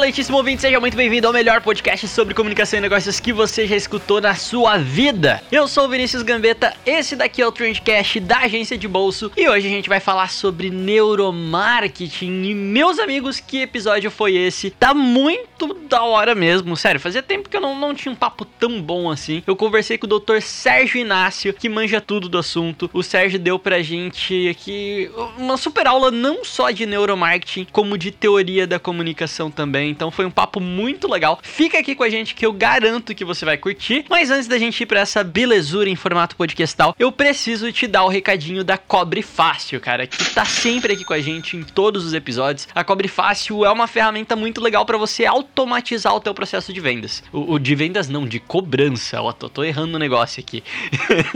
Excelentíssimo ouvinte, seja muito bem-vindo ao melhor podcast sobre comunicação e negócios que você já escutou na sua vida. Eu sou o Vinícius Gambetta, esse daqui é o Trendcast da agência de bolso e hoje a gente vai falar sobre neuromarketing. E meus amigos, que episódio foi esse? Tá muito da hora mesmo, sério, fazia tempo que eu não, não tinha um papo tão bom assim. Eu conversei com o Dr. Sérgio Inácio, que manja tudo do assunto. O Sérgio deu pra gente aqui uma super aula não só de neuromarketing, como de teoria da comunicação também. Então foi um papo muito legal. Fica aqui com a gente que eu garanto que você vai curtir. Mas antes da gente ir pra essa belezura em formato podcastal, eu preciso te dar o recadinho da Cobre Fácil, cara, que tá sempre aqui com a gente em todos os episódios. A Cobre Fácil é uma ferramenta muito legal para você automatizar o teu processo de vendas. O, o de vendas não, de cobrança. Ó, tô, tô errando o negócio aqui.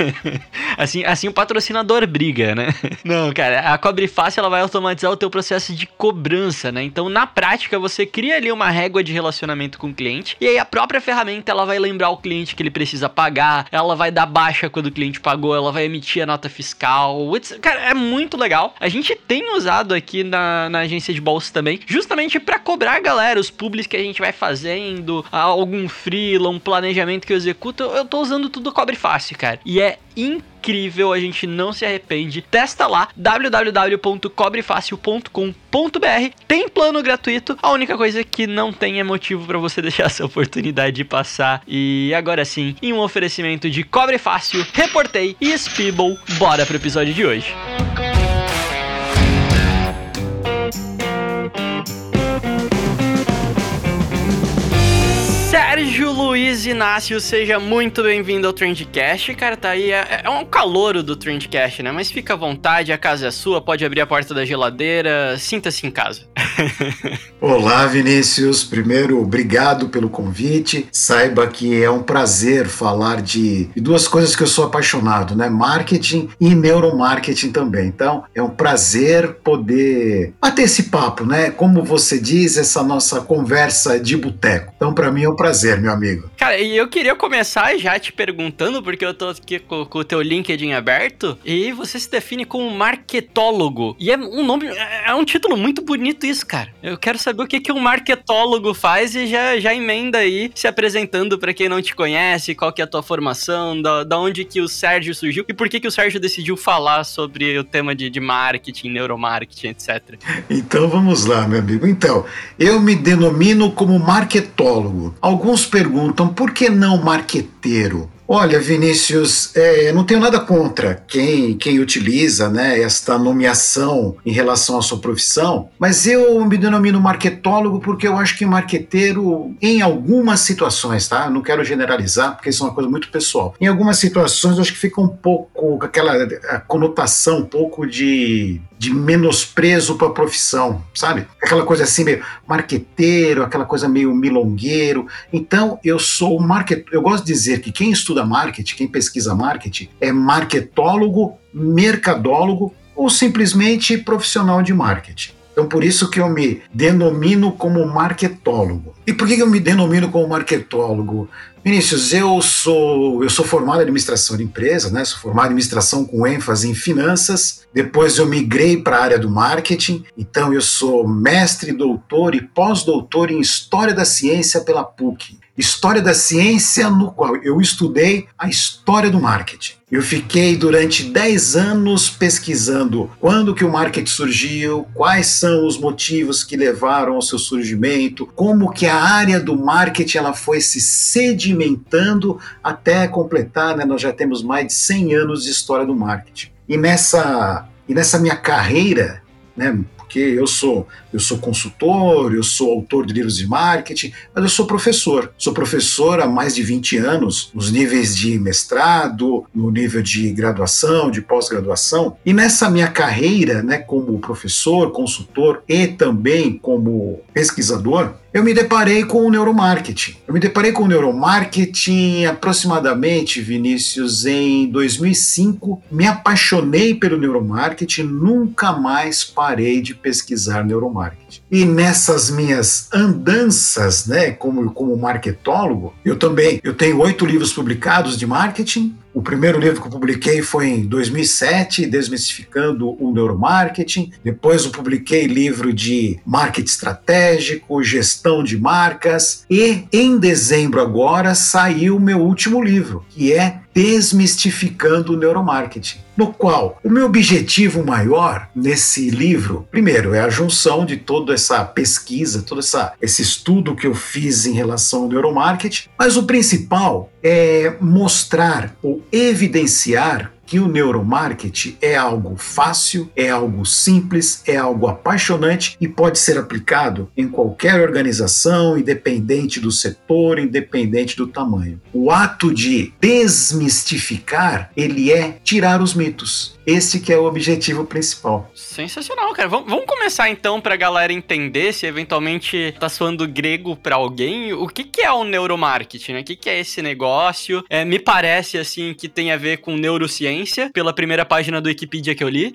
assim, assim o patrocinador briga, né? Não, cara, a Cobre Fácil ela vai automatizar o teu processo de cobrança, né? Então, na prática, você cria ali uma régua de relacionamento com o cliente e aí a própria ferramenta ela vai lembrar o cliente que ele precisa pagar, ela vai dar baixa quando o cliente pagou, ela vai emitir a nota fiscal. Cara, é muito legal. A gente tem usado aqui na, na agência de bolsa também, justamente para cobrar galera, os publis que a gente vai fazendo, algum freela, um planejamento que eu executo, eu tô usando tudo Cobre Fácil, cara. E é incrível, a gente não se arrepende. Testa lá www.cobrefácil.com.br. Tem plano gratuito. A única coisa que não tem é motivo para você deixar essa oportunidade de passar. E agora sim, em um oferecimento de Cobre Fácil, Reportei e Speeble, bora pro episódio de hoje. Sérgio Luiz Inácio, seja muito bem-vindo ao Trendcast. Cara, tá aí, é, é um calouro do Trendcast, né? Mas fica à vontade, a casa é sua, pode abrir a porta da geladeira, sinta-se em casa. Olá, Vinícius. Primeiro, obrigado pelo convite. Saiba que é um prazer falar de, duas coisas que eu sou apaixonado, né? Marketing e neuromarketing também. Então, é um prazer poder bater esse papo, né? Como você diz, essa nossa conversa de boteco. Então, para mim é um prazer, meu amigo. Cara, e eu queria começar já te perguntando, porque eu tô aqui com, com o teu LinkedIn aberto, e você se define como marketólogo. E é um nome, é é um título muito bonito isso, cara. Eu quero saber o que, que um marketólogo faz e já, já emenda aí, se apresentando pra quem não te conhece, qual que é a tua formação, da, da onde que o Sérgio surgiu e por que que o Sérgio decidiu falar sobre o tema de, de marketing, neuromarketing, etc. Então vamos lá, meu amigo. Então, eu me denomino como marketólogo. Alguns perguntam por que não marqueteiro? Olha, Vinícius, é, não tenho nada contra quem, quem utiliza né, esta nomeação em relação à sua profissão, mas eu me denomino marketólogo porque eu acho que marqueteiro, em algumas situações, tá? Não quero generalizar, porque isso é uma coisa muito pessoal. Em algumas situações, eu acho que fica um pouco com aquela conotação um pouco de, de menosprezo para a profissão, sabe? Aquela coisa assim meio marqueteiro, aquela coisa meio milongueiro. Então, eu sou market... eu gosto de dizer que quem estuda marketing, quem pesquisa marketing, é marketólogo, mercadólogo ou simplesmente profissional de marketing. Então, por isso que eu me denomino como marketólogo. E por que eu me denomino como marketólogo? Vinícius, eu sou, eu sou formado em administração de empresas, né? Sou formado em administração com ênfase em finanças. Depois eu migrei para a área do marketing. Então eu sou mestre, doutor e pós-doutor em História da Ciência pela PUC. História da Ciência no qual eu estudei a história do marketing. Eu fiquei durante 10 anos pesquisando quando que o marketing surgiu, quais são os motivos que levaram ao seu surgimento, como que a área do marketing ela foi se sedimentando até completar, né, nós já temos mais de 100 anos de história do marketing. E nessa, e nessa minha carreira, né, porque eu sou eu sou consultor, eu sou autor de livros de marketing, mas eu sou professor. Sou professor há mais de 20 anos, nos níveis de mestrado, no nível de graduação, de pós-graduação. E nessa minha carreira, né, como professor, consultor e também como pesquisador, eu me deparei com o neuromarketing. Eu me deparei com o neuromarketing aproximadamente, Vinícius, em 2005. Me apaixonei pelo neuromarketing, nunca mais parei de pesquisar neuromarketing. E nessas minhas andanças, né, como, como marketólogo, eu também eu tenho oito livros publicados de marketing, o primeiro livro que eu publiquei foi em 2007, Desmistificando o Neuromarketing. Depois eu publiquei livro de marketing estratégico, gestão de marcas. E em dezembro agora saiu o meu último livro, que é Desmistificando o Neuromarketing, no qual o meu objetivo maior nesse livro, primeiro, é a junção de toda essa pesquisa, todo essa, esse estudo que eu fiz em relação ao neuromarketing, mas o principal é mostrar ou evidenciar que o neuromarketing é algo fácil, é algo simples, é algo apaixonante e pode ser aplicado em qualquer organização, independente do setor, independente do tamanho. O ato de desmistificar, ele é tirar os mitos. Esse que é o objetivo principal. Sensacional, cara. Vamos, vamos começar então pra galera entender, se eventualmente tá soando grego pra alguém, o que, que é o neuromarketing, né? O que, que é esse negócio? É, me parece, assim, que tem a ver com neurociência, pela primeira página do Wikipedia que eu li.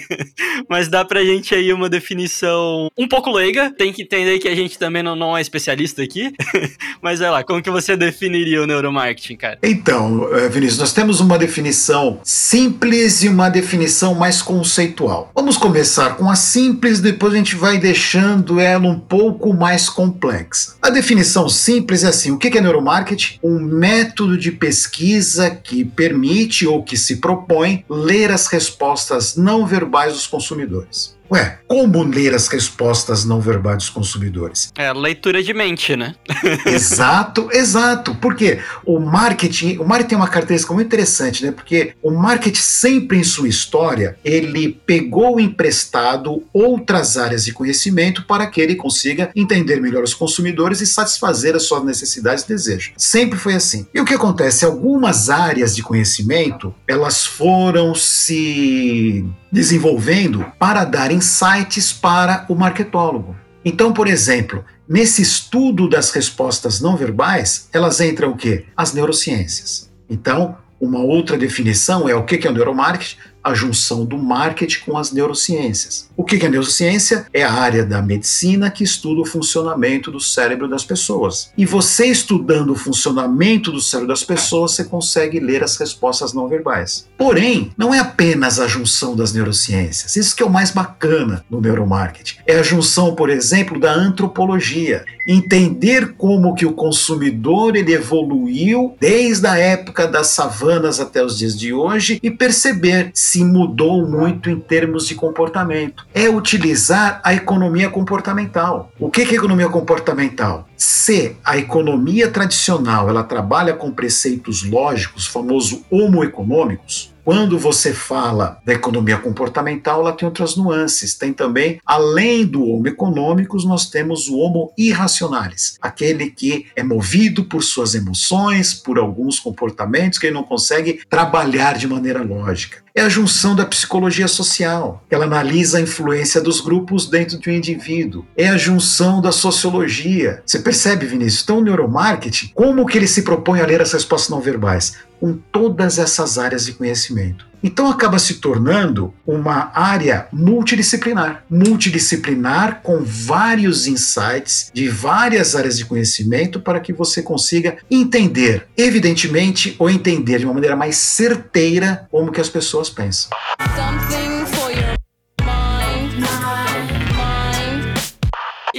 Mas dá pra gente aí uma definição um pouco leiga. Tem que entender que a gente também não, não é especialista aqui. Mas, sei lá, como que você definiria o neuromarketing, cara? Então, eh, Vinícius, nós temos uma definição simples e uma definição mais conceitual. Vamos começar com a simples, depois a gente vai deixando ela um pouco mais complexa. A definição simples é assim: o que é neuromarketing? Um método de pesquisa que permite ou que se propõe ler as respostas não verbais dos consumidores. Ué, como ler as respostas não verbais dos consumidores? É, leitura de mente, né? exato, exato. Porque o marketing, o marketing tem uma característica muito interessante, né? Porque o marketing sempre em sua história, ele pegou emprestado outras áreas de conhecimento para que ele consiga entender melhor os consumidores e satisfazer as suas necessidades e desejos. Sempre foi assim. E o que acontece? Algumas áreas de conhecimento, elas foram se desenvolvendo para dar insights para o marketólogo. Então, por exemplo, nesse estudo das respostas não verbais, elas entram o quê? As neurociências. Então, uma outra definição é o que é o neuromarketing? A junção do marketing com as neurociências. O que é neurociência? É a área da medicina que estuda o funcionamento do cérebro das pessoas. E você estudando o funcionamento do cérebro das pessoas, você consegue ler as respostas não verbais. Porém, não é apenas a junção das neurociências. Isso que é o mais bacana no neuromarketing. É a junção, por exemplo, da antropologia. Entender como que o consumidor ele evoluiu desde a época das savanas até os dias de hoje e perceber se se mudou muito em termos de comportamento. É utilizar a economia comportamental. O que é economia comportamental? Se a economia tradicional ela trabalha com preceitos lógicos, famoso homo econômicos, quando você fala da economia comportamental, ela tem outras nuances. Tem também, além do homo econômicos, nós temos o homo irracionalis, aquele que é movido por suas emoções, por alguns comportamentos que ele não consegue trabalhar de maneira lógica. É a junção da psicologia social. Ela analisa a influência dos grupos dentro de um indivíduo. É a junção da sociologia. Você percebe, Vinícius? Então, o neuromarketing, como que ele se propõe a ler as respostas não verbais? Com todas essas áreas de conhecimento. Então acaba se tornando uma área multidisciplinar, multidisciplinar com vários insights de várias áreas de conhecimento para que você consiga entender, evidentemente, ou entender de uma maneira mais certeira como que as pessoas pensam. Something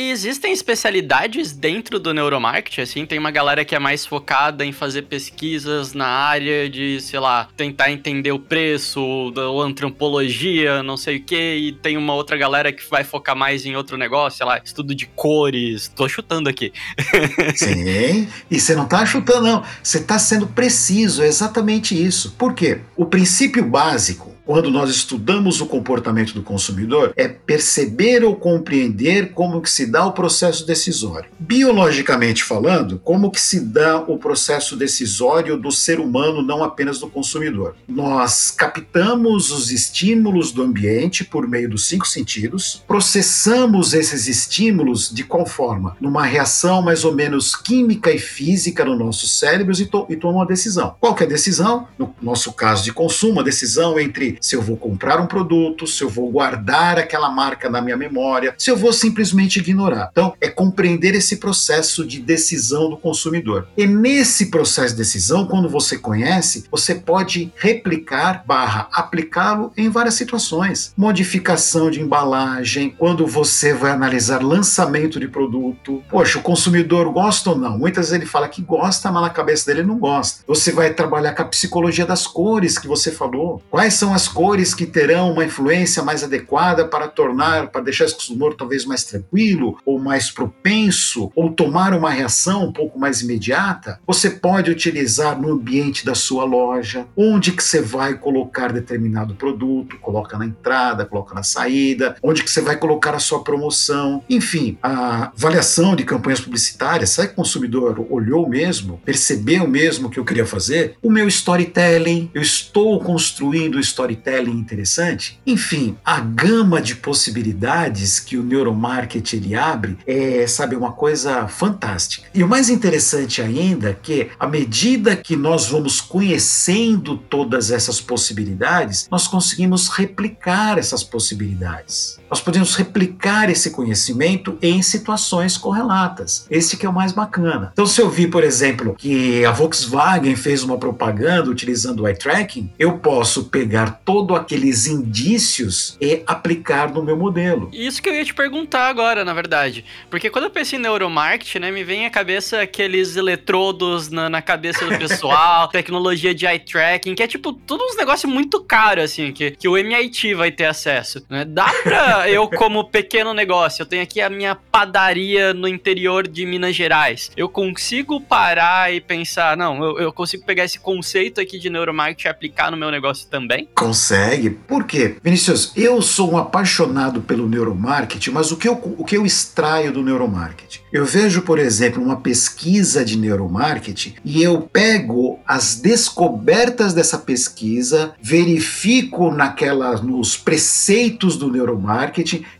existem especialidades dentro do neuromarketing, assim? Tem uma galera que é mais focada em fazer pesquisas na área de, sei lá, tentar entender o preço, ou antropologia, não sei o que, e tem uma outra galera que vai focar mais em outro negócio, sei lá, estudo de cores. Tô chutando aqui. Sim, e você não tá chutando, não. Você tá sendo preciso, é exatamente isso. Por quê? O princípio básico quando nós estudamos o comportamento do consumidor, é perceber ou compreender como que se dá o processo decisório. Biologicamente falando, como que se dá o processo decisório do ser humano, não apenas do consumidor. Nós captamos os estímulos do ambiente por meio dos cinco sentidos, processamos esses estímulos de qual forma? Numa reação mais ou menos química e física no nossos cérebros e, to e toma uma decisão. Qual que é a decisão? No nosso caso de consumo, a decisão entre se eu vou comprar um produto, se eu vou guardar aquela marca na minha memória, se eu vou simplesmente ignorar. Então, é compreender esse processo de decisão do consumidor. E nesse processo de decisão, quando você conhece, você pode replicar barra aplicá-lo em várias situações. Modificação de embalagem, quando você vai analisar lançamento de produto. Poxa, o consumidor gosta ou não? Muitas vezes ele fala que gosta, mas na cabeça dele não gosta. Você vai trabalhar com a psicologia das cores que você falou. Quais são as cores que terão uma influência mais adequada para tornar, para deixar esse consumidor talvez mais tranquilo, ou mais propenso, ou tomar uma reação um pouco mais imediata? Você pode utilizar no ambiente da sua loja, onde que você vai colocar determinado produto, coloca na entrada, coloca na saída, onde que você vai colocar a sua promoção, enfim, a avaliação de campanhas publicitárias, será que o consumidor olhou mesmo, percebeu mesmo o que eu queria fazer? O meu storytelling, eu estou construindo storytelling interessante? Enfim, a gama de possibilidades que o neuromarketing ele abre é, sabe, uma coisa fantástica. E o mais interessante ainda é que à medida que nós vamos conhecendo todas essas possibilidades, nós conseguimos replicar essas possibilidades. Nós podemos replicar esse conhecimento em situações correlatas. Esse que é o mais bacana. Então, se eu vi, por exemplo, que a Volkswagen fez uma propaganda utilizando o eye tracking, eu posso pegar todos aqueles indícios e aplicar no meu modelo. Isso que eu ia te perguntar agora, na verdade. Porque quando eu penso em neuromarketing, né, me vem à cabeça aqueles eletrodos na, na cabeça do pessoal, tecnologia de eye tracking, que é tipo tudo uns negócios muito caros, assim, que, que o MIT vai ter acesso. Né? Dá pra eu, como pequeno negócio, eu tenho aqui a minha padaria no interior de Minas Gerais. Eu consigo parar e pensar, não, eu, eu consigo pegar esse conceito aqui de neuromarketing e aplicar no meu negócio também? Consegue. Por quê? Vinícius, eu sou um apaixonado pelo neuromarketing, mas o que eu, o que eu extraio do neuromarketing? Eu vejo, por exemplo, uma pesquisa de neuromarketing e eu pego as descobertas dessa pesquisa, verifico naquela, nos preceitos do neuromarketing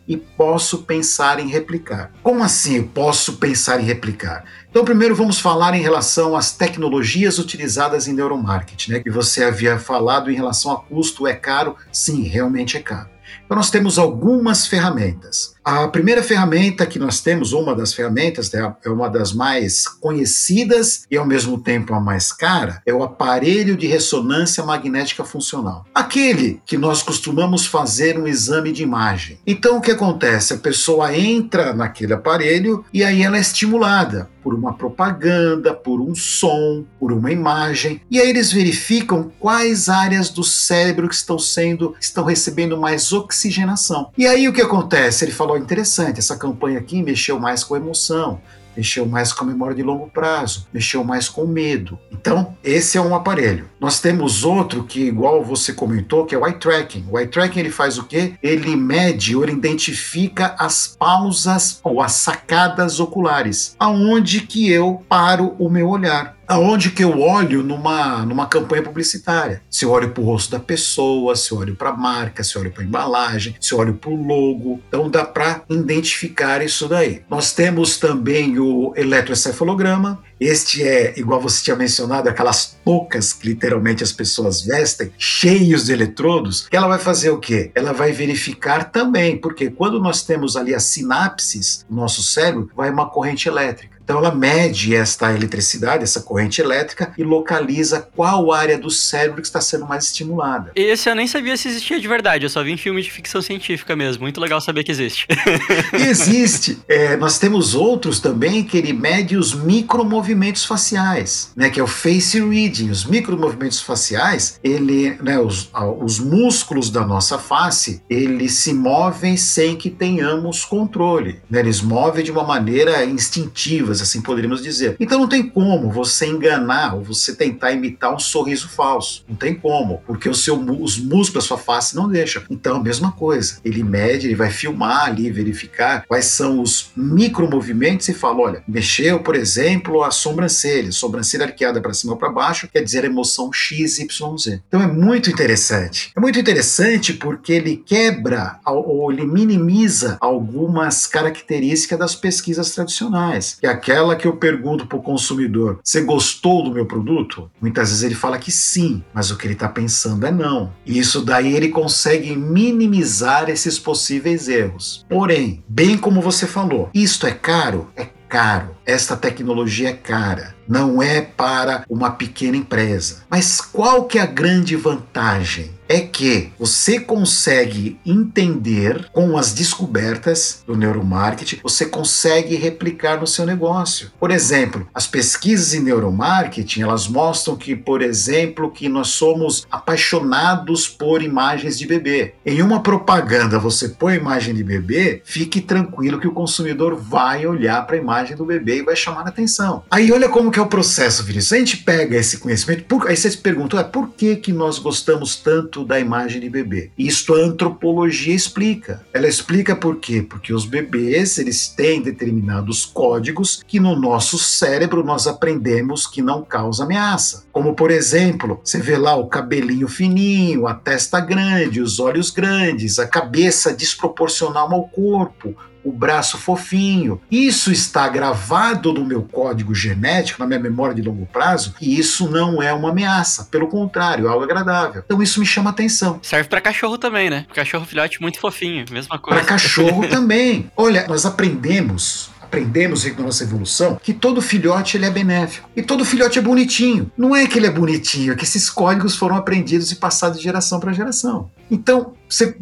e posso pensar em replicar. Como assim eu posso pensar em replicar? Então, primeiro vamos falar em relação às tecnologias utilizadas em neuromarketing, né? Que você havia falado em relação a custo, é caro? Sim, realmente é caro. Então, nós temos algumas ferramentas. A primeira ferramenta que nós temos, uma das ferramentas, né, é uma das mais conhecidas e ao mesmo tempo a mais cara, é o aparelho de ressonância magnética funcional. Aquele que nós costumamos fazer um exame de imagem. Então o que acontece? A pessoa entra naquele aparelho e aí ela é estimulada por uma propaganda, por um som, por uma imagem, e aí eles verificam quais áreas do cérebro que estão sendo, estão recebendo mais oxigenação. E aí o que acontece? Ele falou interessante, essa campanha aqui mexeu mais com emoção, mexeu mais com a memória de longo prazo, mexeu mais com medo. Então, esse é um aparelho. Nós temos outro que, igual você comentou, que é o eye tracking. O eye tracking ele faz o quê? Ele mede ou ele identifica as pausas ou as sacadas oculares, aonde que eu paro o meu olhar aonde que eu olho numa, numa campanha publicitária. Se eu olho para o rosto da pessoa, se eu olho para a marca, se eu olho para a embalagem, se eu olho para o logo. Então dá para identificar isso daí. Nós temos também o eletroencefalograma. Este é, igual você tinha mencionado, aquelas toucas que literalmente as pessoas vestem, cheios de eletrodos. Ela vai fazer o quê? Ela vai verificar também, porque quando nós temos ali as sinapses no nosso cérebro, vai uma corrente elétrica. Então ela mede esta eletricidade, essa corrente elétrica e localiza qual área do cérebro que está sendo mais estimulada. Esse eu nem sabia se existia de verdade, eu só vi em filme de ficção científica mesmo. Muito legal saber que existe. existe. É, nós temos outros também que ele mede os micromovimentos faciais, né, que é o face reading. Os micromovimentos faciais, ele, né, os, os músculos da nossa face, eles se movem sem que tenhamos controle. Né, eles movem de uma maneira instintiva assim poderíamos dizer. Então não tem como você enganar ou você tentar imitar um sorriso falso. Não tem como, porque o seu, os músculos da sua face não deixam. Então a mesma coisa. Ele mede, ele vai filmar ali, verificar quais são os micromovimentos e fala: olha, mexeu, por exemplo, a sobrancelha, sobrancelha arqueada para cima ou para baixo, quer dizer emoção X, Y. Então é muito interessante. É muito interessante porque ele quebra ou ele minimiza algumas características das pesquisas tradicionais. Que é aquela que eu pergunto para o consumidor: você gostou do meu produto? Muitas vezes ele fala que sim, mas o que ele está pensando é não. E isso daí ele consegue minimizar esses possíveis erros. Porém, bem como você falou, isto é caro? É caro. Esta tecnologia é cara. Não é para uma pequena empresa. Mas qual que é a grande vantagem? É que você consegue entender com as descobertas do neuromarketing, você consegue replicar no seu negócio. Por exemplo, as pesquisas em neuromarketing, elas mostram que, por exemplo, que nós somos apaixonados por imagens de bebê. Em uma propaganda você põe a imagem de bebê, fique tranquilo que o consumidor vai olhar para a imagem do bebê e vai chamar a atenção. Aí olha como que é o processo, Vinícius. A gente pega esse conhecimento, por, aí você se pergunta, por que que nós gostamos tanto da imagem de bebê. Isto a antropologia explica. Ela explica por quê? Porque os bebês, eles têm determinados códigos que no nosso cérebro nós aprendemos que não causa ameaça. Como por exemplo, você vê lá o cabelinho fininho, a testa grande, os olhos grandes, a cabeça desproporcional ao corpo, o braço fofinho. Isso está gravado no meu código genético, na minha memória de longo prazo, e isso não é uma ameaça. Pelo contrário, é algo agradável. Então isso me chama atenção. Serve para cachorro também, né? Cachorro filhote muito fofinho, mesma coisa. Para cachorro também. Olha, nós aprendemos aprendemos na nossa evolução que todo filhote ele é benéfico e todo filhote é bonitinho. Não é que ele é bonitinho, é que esses códigos foram aprendidos e passados de geração para geração. Então,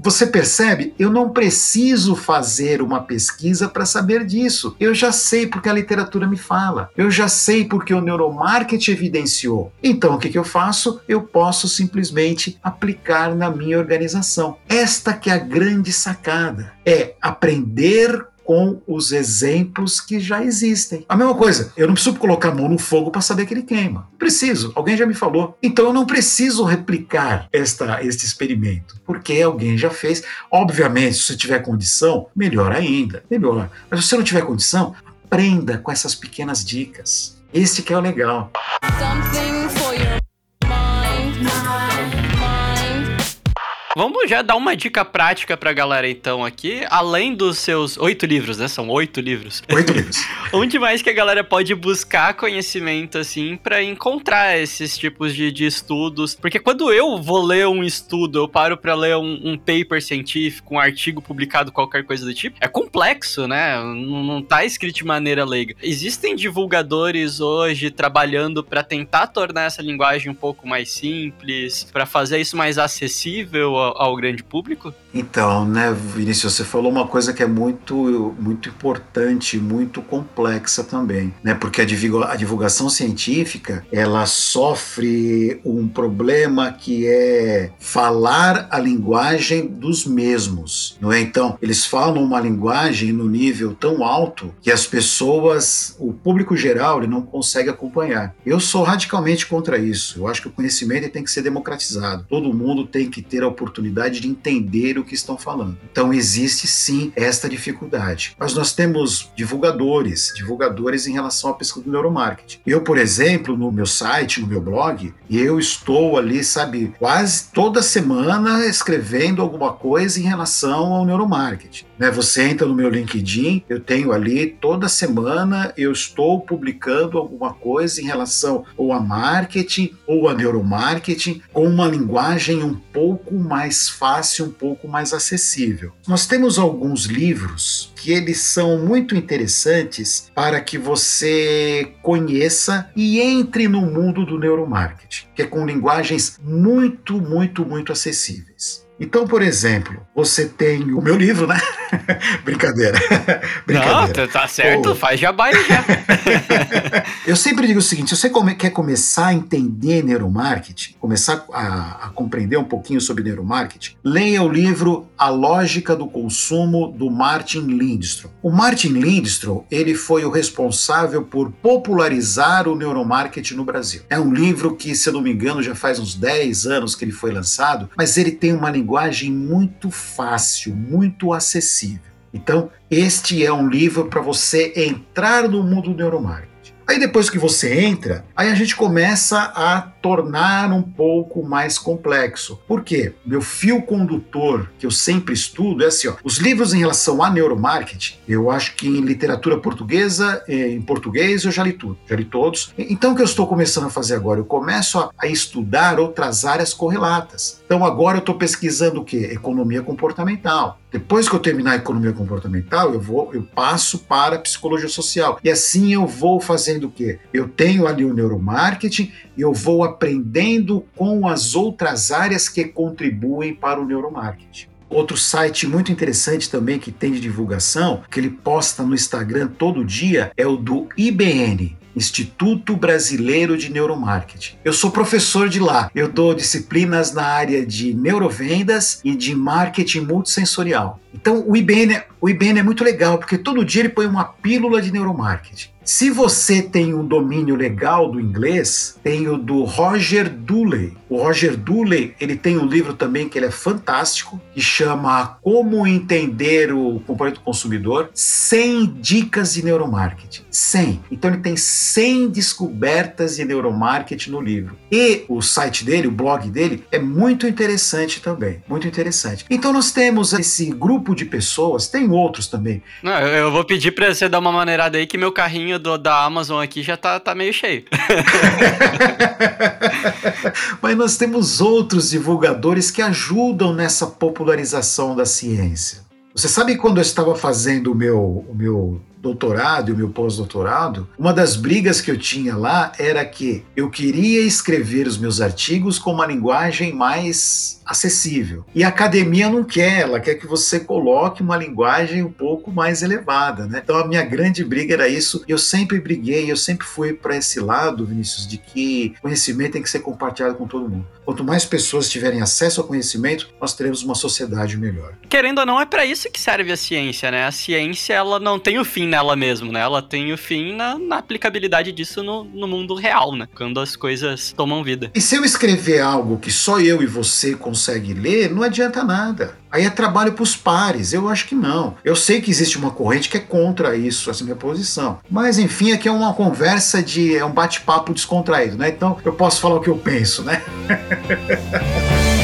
você percebe? Eu não preciso fazer uma pesquisa para saber disso. Eu já sei porque a literatura me fala. Eu já sei porque o neuromarketing evidenciou. Então, o que, que eu faço? Eu posso simplesmente aplicar na minha organização. Esta que é a grande sacada. É aprender com os exemplos que já existem. A mesma coisa, eu não preciso colocar a mão no fogo para saber que ele queima. Preciso, alguém já me falou. Então eu não preciso replicar esta, este experimento, porque alguém já fez. Obviamente, se você tiver condição, melhor ainda, melhor. Mas se você não tiver condição, aprenda com essas pequenas dicas. Este que é o legal. Vamos já dar uma dica prática pra galera então aqui, além dos seus oito livros, né? São oito livros. Oito livros. Onde mais que a galera pode buscar conhecimento, assim, para encontrar esses tipos de, de, estudos? Porque quando eu vou ler um estudo, eu paro para ler um, um, paper científico, um artigo publicado, qualquer coisa do tipo, é complexo, né? Não, não tá escrito de maneira leiga. Existem divulgadores hoje trabalhando para tentar tornar essa linguagem um pouco mais simples, para fazer isso mais acessível ao, grande público? Então, né, Vinícius, você falou uma coisa que é muito, muito importante, muito complexa também, né? Porque a, divulgação científica ela sofre um problema que é falar a linguagem dos mesmos, não é? Então, eles falam uma linguagem no nível tão alto que as pessoas, o público geral, ele não consegue acompanhar. Eu sou radicalmente contra isso. Eu acho que o conhecimento tem que ser democratizado. Todo mundo tem que ter a oportunidade de entender o que estão falando. Então existe sim esta dificuldade. Mas nós temos divulgadores, divulgadores em relação à pesquisa do neuromarketing. Eu, por exemplo, no meu site, no meu blog, eu estou ali, sabe, quase toda semana escrevendo alguma coisa em relação ao neuromarketing. Né? Você entra no meu LinkedIn, eu tenho ali toda semana eu estou publicando alguma coisa em relação ou a marketing ou a neuromarketing com uma linguagem um pouco mais fácil, um pouco mais acessível. Nós temos alguns livros que eles são muito interessantes para que você conheça e entre no mundo do neuromarketing, que é com linguagens muito, muito, muito acessíveis. Então, por exemplo, você tem o meu livro, né? Brincadeira. Brincadeira. Não, tá certo, Pô. faz jabá aí já. Eu sempre digo o seguinte: se você come, quer começar a entender neuromarketing, começar a, a compreender um pouquinho sobre neuromarketing, leia o livro A Lógica do Consumo do Martin Lindstrom. O Martin Lindstrom, ele foi o responsável por popularizar o neuromarketing no Brasil. É um livro que, se eu não me engano, já faz uns 10 anos que ele foi lançado, mas ele tem uma linguagem muito fácil, muito acessível. Então, este é um livro para você entrar no mundo do neuromarketing. Aí depois que você entra, aí a gente começa a tornar um pouco mais complexo. Por quê? Meu fio condutor que eu sempre estudo é assim, ó, os livros em relação a neuromarketing, eu acho que em literatura portuguesa, eh, em português eu já li tudo, já li todos. Então o que eu estou começando a fazer agora? Eu começo a, a estudar outras áreas correlatas. Então agora eu estou pesquisando o quê? Economia comportamental. Depois que eu terminar a economia comportamental, eu vou, eu passo para a psicologia social. E assim eu vou fazendo o quê? Eu tenho ali o neuromarketing e eu vou aprendendo com as outras áreas que contribuem para o neuromarketing. Outro site muito interessante também que tem de divulgação, que ele posta no Instagram todo dia, é o do IBN, Instituto Brasileiro de Neuromarketing. Eu sou professor de lá. Eu dou disciplinas na área de neurovendas e de marketing multissensorial. Então o IBN, o IBN é muito legal porque todo dia ele põe uma pílula de neuromarketing. Se você tem um domínio legal do inglês, tem o do Roger Dooley. O Roger Dooley, ele tem um livro também que ele é fantástico, que chama Como Entender o Comportamento do Consumidor, 100 dicas de neuromarketing. 100. Então ele tem 100 descobertas de neuromarketing no livro. E o site dele, o blog dele, é muito interessante também, muito interessante. Então nós temos esse grupo de pessoas, tem outros também. Não, eu vou pedir para você dar uma maneirada aí que meu carrinho do, da Amazon aqui já tá, tá meio cheio. Mas nós temos outros divulgadores que ajudam nessa popularização da ciência. Você sabe quando eu estava fazendo o meu, o meu doutorado e o meu pós-doutorado, uma das brigas que eu tinha lá era que eu queria escrever os meus artigos com uma linguagem mais acessível. E a academia não quer, ela quer que você coloque uma linguagem um pouco mais elevada, né? Então a minha grande briga era isso. Eu sempre briguei, eu sempre fui para esse lado, Vinícius, de que conhecimento tem que ser compartilhado com todo mundo. Quanto mais pessoas tiverem acesso ao conhecimento, nós teremos uma sociedade melhor. Querendo ou não, é para isso que serve a ciência, né? A ciência ela não tem o fim nela mesmo, né? Ela tem o fim na, na aplicabilidade disso no, no, mundo real, né? Quando as coisas tomam vida. E se eu escrever algo que só eu e você consegue ler, não adianta nada. Aí é trabalho para os pares. Eu acho que não. Eu sei que existe uma corrente que é contra isso, essa minha posição. Mas enfim, aqui é uma conversa de. é um bate-papo descontraído, né? Então eu posso falar o que eu penso, né?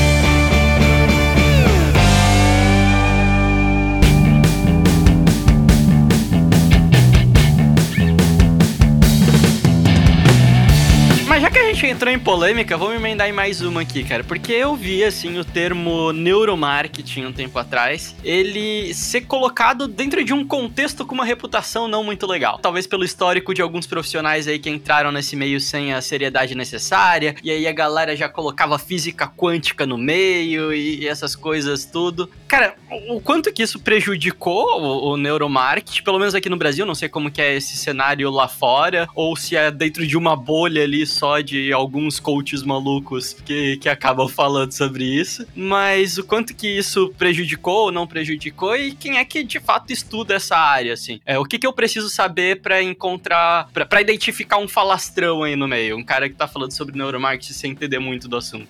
gente entrou em polêmica, vamos emendar em mais uma aqui, cara. Porque eu vi, assim, o termo neuromarketing um tempo atrás, ele ser colocado dentro de um contexto com uma reputação não muito legal. Talvez pelo histórico de alguns profissionais aí que entraram nesse meio sem a seriedade necessária, e aí a galera já colocava física quântica no meio e, essas coisas tudo. Cara, o, quanto que isso prejudicou o, o neuromarketing, pelo menos aqui no Brasil, não sei como que é esse cenário lá fora, ou se é dentro de uma bolha ali só de alguns coaches malucos que, que acabam falando sobre isso, mas o quanto que isso prejudicou ou não prejudicou e quem é que de fato estuda essa área, assim. É, o que, que eu preciso saber para encontrar, para identificar um falastrão aí no meio, um cara que tá falando sobre neuromarketing sem entender muito do assunto.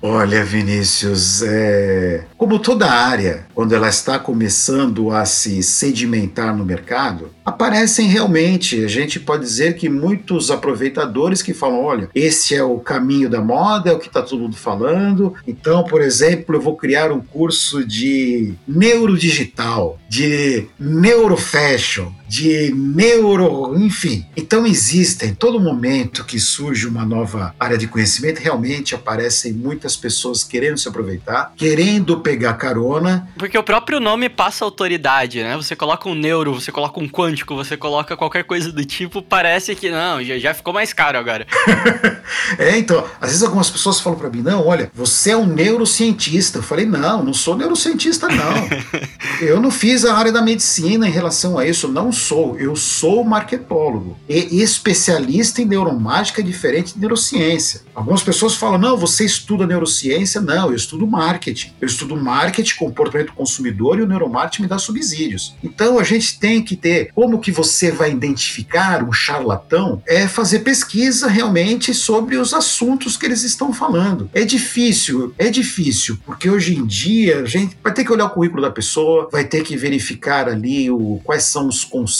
Olha, Vinícius, é... como toda área, quando ela está começando a se sedimentar no mercado, aparecem realmente, a gente pode dizer que muitos aproveitadores que falam, olha, esse é o caminho da moda, é o que está todo mundo falando. Então, por exemplo, eu vou criar um curso de neurodigital, de neurofashion, de neuro, enfim. Então existem, todo momento que surge uma nova área de conhecimento, realmente aparecem muitas pessoas querendo se aproveitar, querendo pegar carona. Porque o próprio nome passa autoridade, né? Você coloca um neuro, você coloca um quântico, você coloca qualquer coisa do tipo, parece que não, já, já ficou mais caro agora. é, então, às vezes algumas pessoas falam para mim, não, olha, você é um neurocientista. Eu falei, não, não sou neurocientista, não. eu não fiz a área da medicina em relação a isso, não sou. Eu sou marketólogo e especialista em neuromágica é diferente de neurociência. Algumas pessoas falam, não, você estuda neurociência. Não, eu estudo marketing. Eu estudo marketing, comportamento do consumidor e o neuromarketing me dá subsídios. Então a gente tem que ter como que você vai identificar um charlatão é fazer pesquisa realmente sobre os assuntos que eles estão falando. É difícil, é difícil, porque hoje em dia a gente vai ter que olhar o currículo da pessoa, vai ter que verificar ali o, quais são os conceitos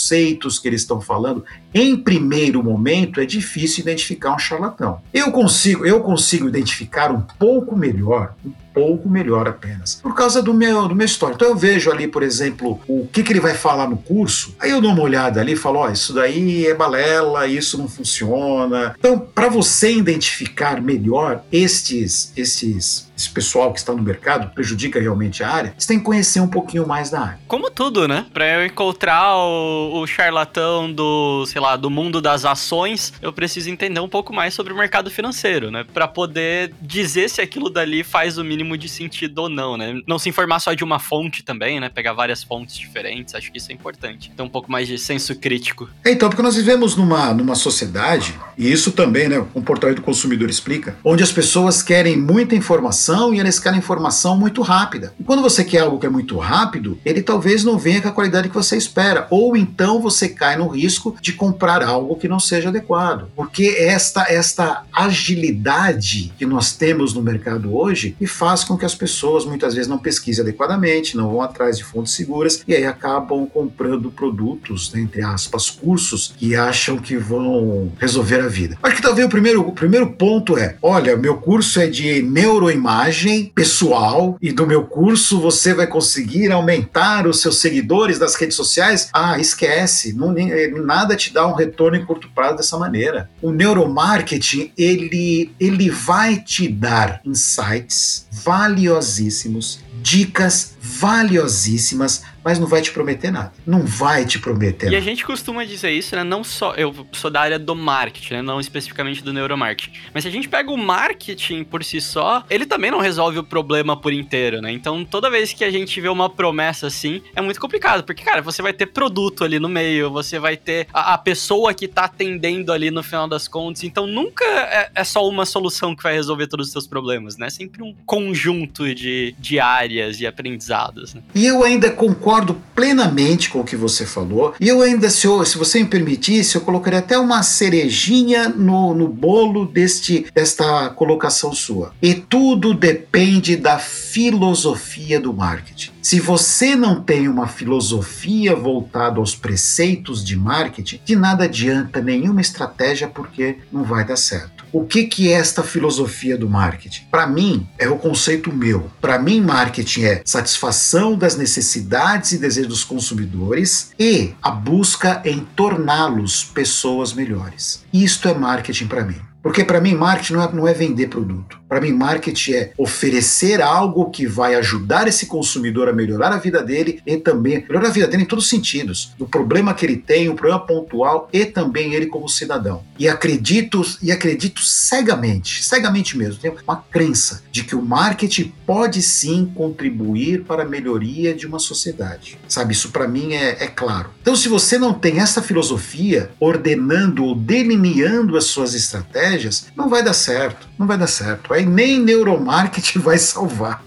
que eles estão falando. Em primeiro momento é difícil identificar um charlatão. Eu consigo, eu consigo identificar um pouco melhor, um pouco melhor apenas. Por causa do meu, do meu histórico. Então eu vejo ali, por exemplo, o que, que ele vai falar no curso, aí eu dou uma olhada ali e falo, ó, oh, isso daí é balela, isso não funciona. Então, para você identificar melhor estes, estes esse pessoal que está no mercado prejudica realmente a área, você tem que conhecer um pouquinho mais da área. Como tudo, né? Para eu encontrar o, o, charlatão do, sei lá, do mundo das ações, eu preciso entender um pouco mais sobre o mercado financeiro, né? Para poder dizer se aquilo dali faz o mínimo de sentido ou não, né? Não se informar só de uma fonte também, né? Pegar várias fontes diferentes, acho que isso é importante. Ter um pouco mais de senso crítico. É, então, porque nós vivemos numa, numa sociedade, e isso também, né? O comportamento do consumidor explica, onde as pessoas querem muita informação informação e eles querem informação muito rápida. E quando você quer algo que é muito rápido, ele talvez não venha com a qualidade que você espera. Ou então você cai no risco de comprar algo que não seja adequado. Porque esta, esta agilidade que nós temos no mercado hoje e faz com que as pessoas muitas vezes não pesquisem adequadamente, não vão atrás de fontes seguras e aí acabam comprando produtos, né, entre aspas, cursos que acham que vão resolver a vida. Acho que talvez o primeiro, o primeiro ponto é: olha, meu curso é de neuroimagem imagem pessoal e do meu curso você vai conseguir aumentar os seus seguidores das redes sociais? Ah, esquece, não, eh, nada te dá um retorno em curto prazo dessa maneira. O neuromarketing, ele, ele vai te dar insights valiosíssimos, dicas valiosíssimas mas não vai te prometer nada. Não vai te prometer. E nada. a gente costuma dizer isso, né? Não só. Eu sou da área do marketing, né? Não especificamente do neuromarketing. Mas se a gente pega o marketing por si só, ele também não resolve o problema por inteiro, né? Então toda vez que a gente vê uma promessa assim, é muito complicado. Porque, cara, você vai ter produto ali no meio, você vai ter a, a pessoa que tá atendendo ali no final das contas. Então nunca é, é, só uma solução que vai resolver todos os seus problemas, né? É sempre um conjunto de, de áreas e aprendizados. Né? E eu ainda concordo concordo plenamente com o que você falou. E eu ainda, se, eu, se você me permitisse, eu colocaria até uma cerejinha no, no bolo deste, desta colocação sua. E tudo depende da filosofia do marketing. Se você não tem uma filosofia voltada aos preceitos de marketing, de nada adianta nenhuma estratégia porque não vai dar certo. O que, que é esta filosofia do marketing? Para mim, é o conceito meu. Para mim, marketing é satisfação das necessidades e desejos dos consumidores e a busca em torná-los pessoas melhores. Isto é marketing para mim. Porque para mim, marketing não é, não é vender produto. Para mim, marketing é oferecer algo que vai ajudar esse consumidor a melhorar a vida dele e também melhorar a vida dele em todos os sentidos. Do problema que ele tem, o problema pontual e também ele como cidadão. E acredito, e acredito cegamente, cegamente mesmo, tenho uma crença de que o marketing pode sim contribuir para a melhoria de uma sociedade. Sabe, isso para mim é, é claro. Então, se você não tem essa filosofia ordenando ou delineando as suas estratégias, estratégias, não vai dar certo. Não vai dar certo. Aí nem neuromarketing vai salvar.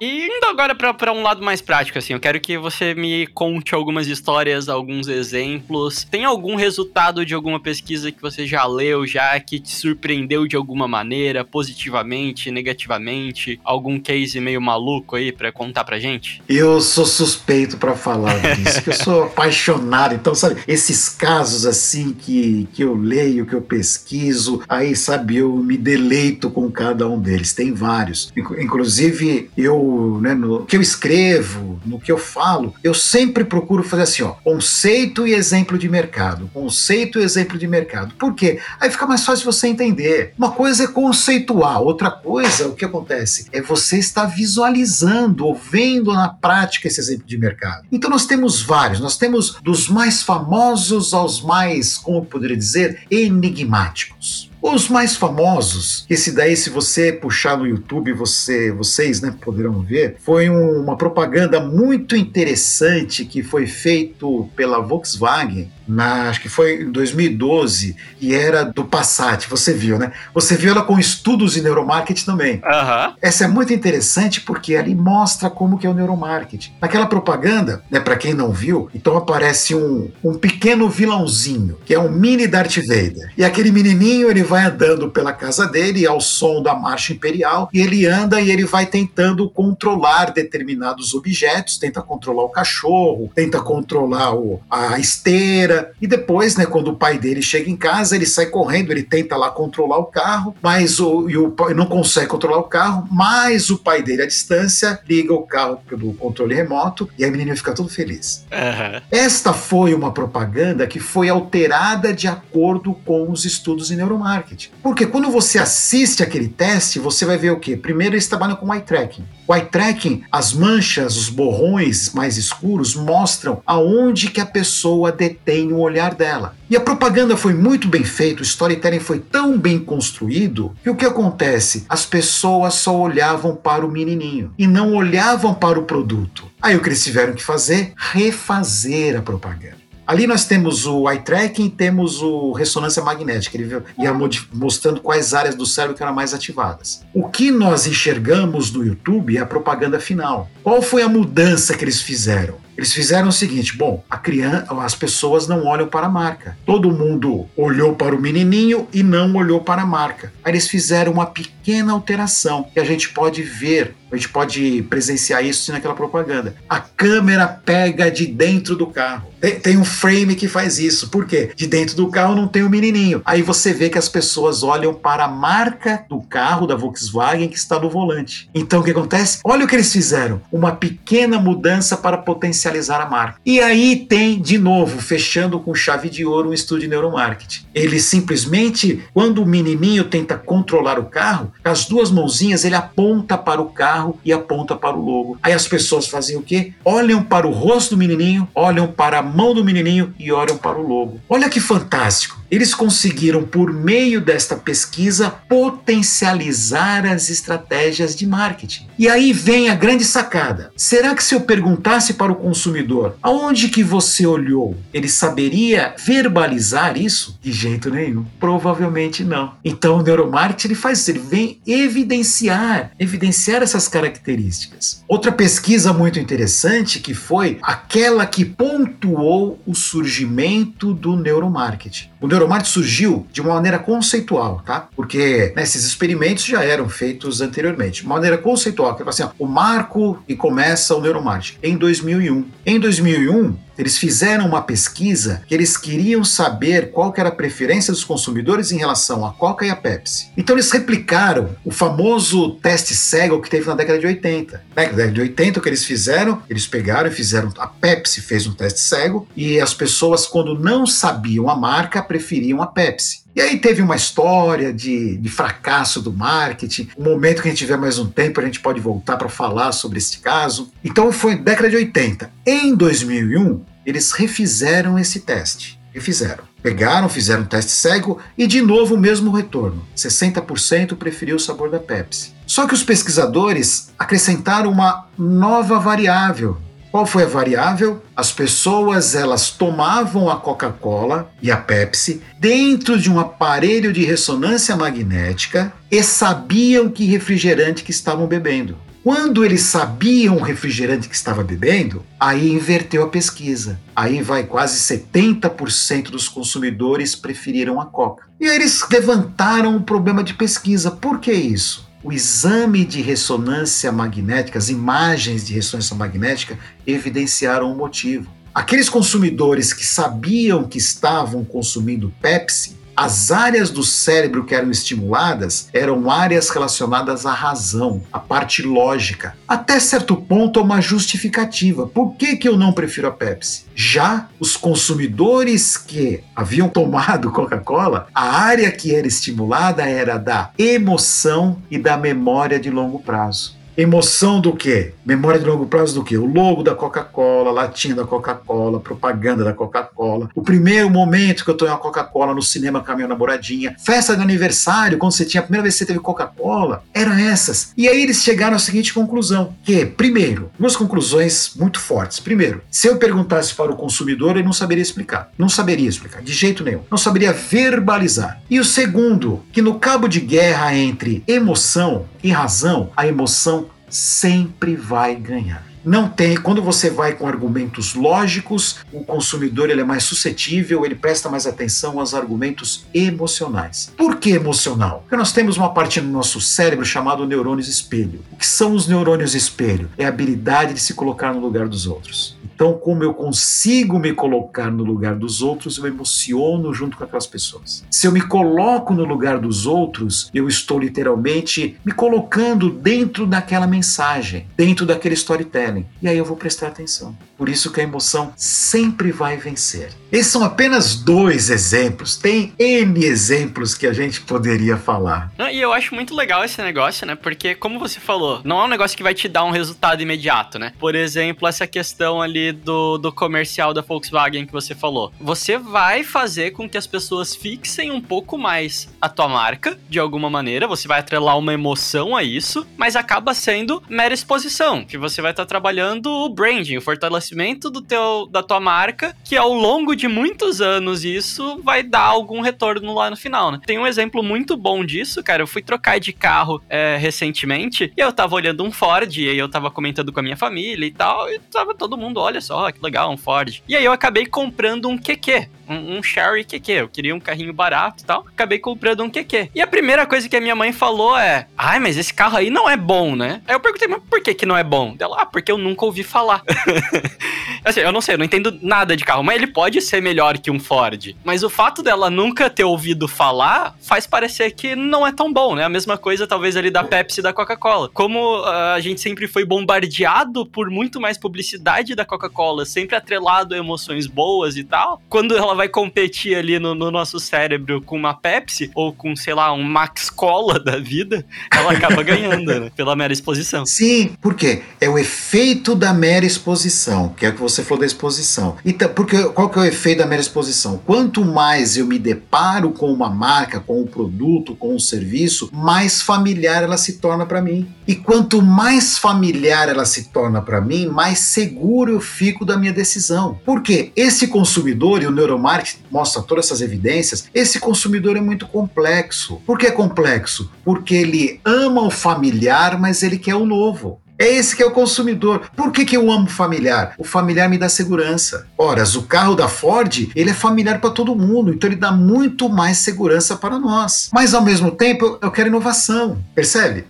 E indo agora para um lado mais prático, assim, eu quero que você me conte algumas histórias, alguns exemplos. Tem algum resultado de alguma pesquisa que você já leu, já que te surpreendeu de alguma maneira, positivamente, negativamente? Algum case meio maluco aí para contar pra gente? Eu sou suspeito para falar disso, que eu sou apaixonado. Então, sabe, esses casos assim que, que eu leio, que eu pesquiso, aí, sabe, eu me deleito com cada um deles. Tem vários. Inclusive, eu né, no que eu escrevo, no que eu falo, eu sempre procuro fazer assim, ó, conceito e exemplo de mercado, conceito e exemplo de mercado. Por quê? Aí fica mais fácil você entender. Uma coisa é conceituar, outra coisa, o que acontece é você estar visualizando ou vendo na prática esse exemplo de mercado. Então nós temos vários, nós temos dos mais famosos aos mais, como eu poderia dizer, enigmáticos. Os mais famosos, esse daí, se você puxar no YouTube, você, vocês né, poderão ver, foi um, uma propaganda muito interessante que foi feito pela Volkswagen na, acho que foi em 2012, e era do Passat, você viu, né? Você viu ela com estudos em neuromarketing também. Uhum. Essa é muito interessante porque ali mostra como que é o neuromarketing. Naquela propaganda, né, para quem não viu, então aparece um, um pequeno vilãozinho, que é um mini Darth Vader. E aquele menininho, ele vai andando pela casa dele ao som da marcha imperial, e ele anda e ele vai tentando controlar determinados objetos, tenta controlar o cachorro, tenta controlar o, a esteira, e depois, né, quando o pai dele chega em casa, ele sai correndo, ele tenta lá controlar o carro, mas o, e o pai não consegue controlar o carro, mas o pai dele à distância liga o carro pelo controle remoto e a menina fica todo feliz. Uhum. Esta foi uma propaganda que foi alterada de acordo com os estudos em neuromarketing. Porque quando você assiste aquele teste, você vai ver o quê? Primeiro eles trabalham com eye tracking. O eye tracking, as manchas, os borrões mais escuros mostram aonde que a pessoa detém o olhar dela. E a propaganda foi muito bem feita, o storytelling foi tão bem construído que o que acontece? As pessoas só olhavam para o menininho e não olhavam para o produto. Aí o que eles tiveram que fazer? Refazer a propaganda. Ali nós temos o eye tracking, temos o ressonância magnética, ele ia mostrando quais áreas do cérebro que eram mais ativadas. O que nós enxergamos no YouTube é a propaganda final. Qual foi a mudança que eles fizeram? Eles fizeram o seguinte: bom, a criança, as pessoas não olham para a marca. Todo mundo olhou para o menininho e não olhou para a marca. Aí eles fizeram uma pequena alteração que a gente pode ver, a gente pode presenciar isso naquela propaganda. A câmera pega de dentro do carro. Tem, tem um frame que faz isso. Por quê? De dentro do carro não tem o menininho. Aí você vê que as pessoas olham para a marca do carro da Volkswagen que está no volante. Então o que acontece? Olha o que eles fizeram. Uma pequena mudança para potencializar a marca. E aí tem, de novo, fechando com chave de ouro, um estudo de neuromarketing. Ele simplesmente, quando o menininho tenta controlar o carro, com as duas mãozinhas ele aponta para o carro e aponta para o logo. Aí as pessoas fazem o quê? Olham para o rosto do menininho, olham para a mão do menininho e olham para o logo. Olha que fantástico! Eles conseguiram, por meio desta pesquisa, potencializar as estratégias de marketing. E aí vem a grande sacada. Será que se eu perguntasse para o consumidor aonde que você olhou, ele saberia verbalizar isso? De jeito nenhum. Provavelmente não. Então o neuromarketing ele faz isso, ele vem evidenciar, evidenciar essas características. Outra pesquisa muito interessante que foi aquela que pontuou o surgimento do neuromarketing. O neuromarketing surgiu de uma maneira conceitual, tá? Porque né, esses experimentos já eram feitos anteriormente. De uma maneira conceitual, que é assim, ó, o marco e começa o neuromarketing em 2001. Em 2001, eles fizeram uma pesquisa que eles queriam saber qual que era a preferência dos consumidores em relação à Coca e à Pepsi. Então eles replicaram o famoso teste cego que teve na década de 80. Na década de 80 o que eles fizeram? Eles pegaram e fizeram a Pepsi fez um teste cego e as pessoas quando não sabiam a marca preferiam a Pepsi. E aí teve uma história de, de, fracasso do marketing. Um momento que a gente tiver mais um tempo, a gente pode voltar para falar sobre este caso. Então foi década de 80. Em 2001, eles refizeram esse teste. Refizeram. Pegaram, fizeram um teste cego e de novo o mesmo retorno. 60% preferiu o sabor da Pepsi. Só que os pesquisadores acrescentaram uma nova variável qual foi a variável? As pessoas elas tomavam a Coca-Cola e a Pepsi dentro de um aparelho de ressonância magnética e sabiam que refrigerante que estavam bebendo. Quando eles sabiam o refrigerante que estava bebendo, aí inverteu a pesquisa. Aí vai quase 70% dos consumidores preferiram a Coca. E aí eles levantaram o problema de pesquisa. Por que isso? O exame de ressonância magnética, as imagens de ressonância magnética evidenciaram o motivo. Aqueles consumidores que sabiam que estavam consumindo Pepsi As áreas do cérebro que eram estimuladas eram áreas relacionadas à razão, à parte lógica. Até certo ponto, uma justificativa. Por que, que eu não prefiro a Pepsi? Já os consumidores que haviam tomado Coca-Cola, a área que era estimulada era da emoção e da memória de longo prazo. Emoção do quê? Memória de longo prazo do quê? O logo da Coca-Cola, latinha da Coca-Cola, propaganda da Coca-Cola. O primeiro momento que eu tomei uma Coca-Cola no cinema com a minha namoradinha. Festa de aniversário, quando você tinha a primeira vez que você teve Coca-Cola. Eram essas. E aí eles chegaram à seguinte conclusão: que, primeiro, duas conclusões muito fortes. Primeiro, se eu perguntasse para o consumidor, ele não saberia explicar. Não saberia explicar, de jeito nenhum. Não saberia verbalizar. E o segundo, que no cabo de guerra entre emoção e razão, a emoção sempre vai ganhar. Não tem, quando você vai com argumentos lógicos, o consumidor ele é mais suscetível, ele presta mais atenção aos argumentos emocionais. Por que emocional? Porque nós temos uma parte no nosso cérebro chamado neurônios espelho. O que são os neurônios espelho? É a habilidade de se colocar no lugar dos outros. Então, como eu consigo me colocar no lugar dos outros, eu emociono junto com aquelas pessoas. Se eu me coloco no lugar dos outros, eu estou literalmente me colocando dentro daquela mensagem, dentro daquele storytelling. E aí eu vou prestar atenção. Por isso que a emoção sempre vai vencer. Esses são apenas dois exemplos. Tem N exemplos que a gente poderia falar. Não, e eu acho muito legal esse negócio, né? Porque, como você falou, não é um negócio que vai te dar um resultado imediato, né? Por exemplo, essa questão ali do, do comercial da Volkswagen que você falou. Você vai fazer com que as pessoas fixem um pouco mais a tua marca, de alguma maneira. Você vai atrelar uma emoção a isso, mas acaba sendo mera exposição, que você vai estar tá trabalhando o branding, o fortalecimento do teu, da tua marca, que ao longo de muitos anos isso vai dar algum retorno lá no final, né? Tem um exemplo muito bom disso, cara. Eu fui trocar de carro é, recentemente e eu tava olhando um Ford e eu tava comentando com a minha família e tal, e tava todo mundo, olha só, que legal, um Ford. E aí eu acabei comprando um QQ, um, um Sherry QQ. Eu queria um carrinho barato e tal. Acabei comprando um QQ. E a primeira coisa que a minha mãe falou é: Ai, mas esse carro aí não é bom, né? Aí eu perguntei, mas por que que não é bom? Ela, ah, porque eu nunca ouvi falar. assim, eu não sei, eu não entendo nada de carro, mas ele pode ser melhor que um Ford. Mas o fato dela nunca ter ouvido falar faz parecer que não é tão bom, né? A mesma coisa, talvez, ali da Pepsi e da Coca-Cola. Como uh, a gente sempre foi bombardeado por muito mais publicidade da Coca-Cola, sempre atrelado a emoções boas e tal, quando ela vai competir ali no, no nosso cérebro com uma Pepsi ou com, sei lá, um Max Cola da vida, ela acaba ganhando, né? Pela mera exposição. Sim, porque é o efeito da mera exposição, que é o que você falou da exposição. Então, porque qual que é o efeito da mera exposição? Quanto mais eu me deparo com uma marca, com um produto, com um serviço, mais familiar ela se torna para mim. E quanto mais familiar ela se torna para mim, mais seguro eu fico da minha decisão. Porque esse consumidor e o neuromarketing mostra todas essas evidências, esse consumidor é muito complexo. Por que é complexo? Porque ele ama o familiar, mas ele quer o novo. É esse que é o consumidor. Por que, que eu amo familiar? O familiar me dá segurança. Ora, o carro da Ford, ele é familiar para todo mundo, então ele dá muito mais segurança para nós. Mas ao mesmo tempo, eu quero inovação. Percebe?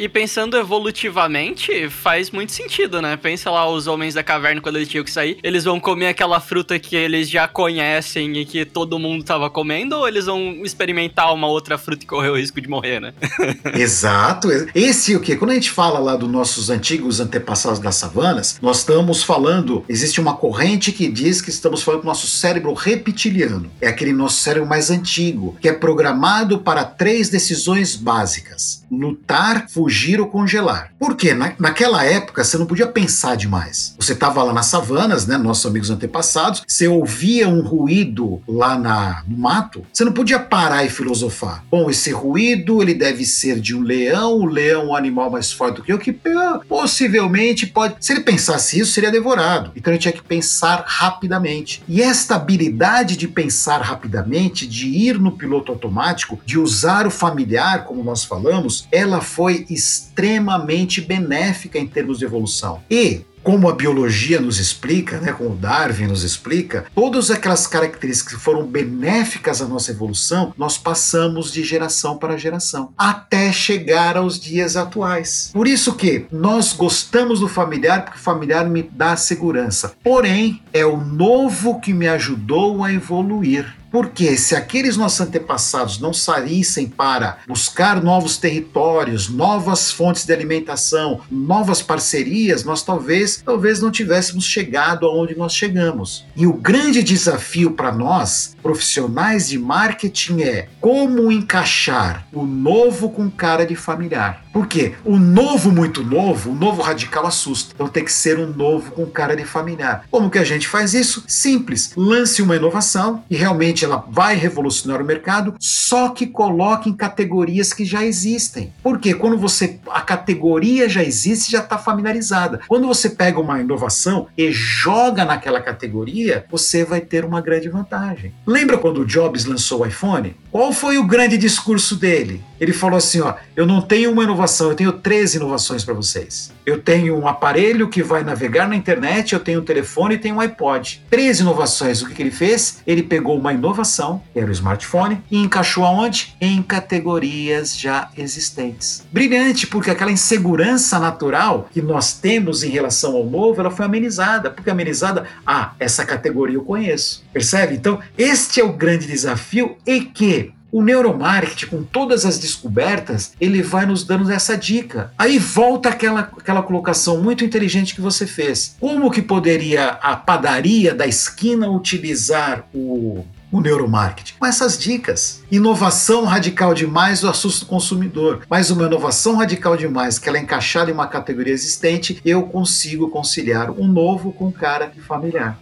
E pensando evolutivamente, faz muito sentido, né? Pensa lá os homens da caverna quando eles tinham que sair. Eles vão comer aquela fruta que eles já conhecem e que todo mundo tava comendo, ou eles vão experimentar uma outra fruta e correr o risco de morrer, né? Exato. Esse o que? Quando a gente fala lá dos nossos antigos antepassados das savanas, nós estamos falando, existe uma corrente que diz que estamos falando do nosso cérebro reptiliano. É aquele nosso cérebro mais antigo, que é programado para três decisões básicas: lutar, fugir fugir ou congelar. Por quê? Na, naquela época você não podia pensar demais. Você estava lá nas savanas, né, nossos amigos antepassados, você ouvia um ruído lá na, no mato, você não podia parar e filosofar. Bom, esse ruído ele deve ser de um leão, o leão é um animal mais forte do que eu, que possivelmente pode. Se ele pensasse isso, seria devorado. Então ele tinha que pensar rapidamente. E esta habilidade de pensar rapidamente, de ir no piloto automático, de usar o familiar, como nós falamos, ela foi extremamente benéfica em termos de evolução. E como a biologia nos explica, né, como Darwin nos explica, todas aquelas características que foram benéficas à nossa evolução, nós passamos de geração para geração, até chegar aos dias atuais. Por isso que nós gostamos do familiar, porque o familiar me dá segurança. Porém, é o novo que me ajudou a evoluir. Porque se aqueles nossos antepassados não saíssem para buscar novos territórios, novas fontes de alimentação, novas parcerias, nós talvez, talvez não tivéssemos chegado aonde nós chegamos. E o grande desafio para nós, profissionais de marketing, é como encaixar o novo com cara de familiar. Por quê? O novo muito novo, o novo radical assusta. Então tem que ser um novo com cara de familiar. Como que a gente faz isso? Simples. Lance uma inovação e realmente ela vai revolucionar o mercado, só que coloque em categorias que já existem. Porque quando você a categoria já existe, já está familiarizada. Quando você pega uma inovação e joga naquela categoria, você vai ter uma grande vantagem. Lembra quando o Jobs lançou o iPhone? Qual foi o grande discurso dele? Ele falou assim: ó, eu não tenho uma inovação, eu tenho três inovações para vocês. Eu tenho um aparelho que vai navegar na internet, eu tenho um telefone e tenho um iPod. Três inovações. O que, que ele fez? Ele pegou uma inovação, que era o smartphone, e encaixou aonde? Em categorias já existentes. Brilhante, porque aquela insegurança natural que nós temos em relação ao novo, ela foi amenizada. Porque amenizada, ah, essa categoria eu conheço. Percebe? Então, este é o grande desafio e que o neuromarketing, com todas as descobertas, ele vai nos dando essa dica. Aí volta aquela, aquela colocação muito inteligente que você fez. Como que poderia a padaria da esquina utilizar o, o neuromarketing? Com essas dicas. Inovação radical demais, o assusta o consumidor. Mas uma inovação radical demais, que ela é encaixada em uma categoria existente, eu consigo conciliar um novo com cara familiar.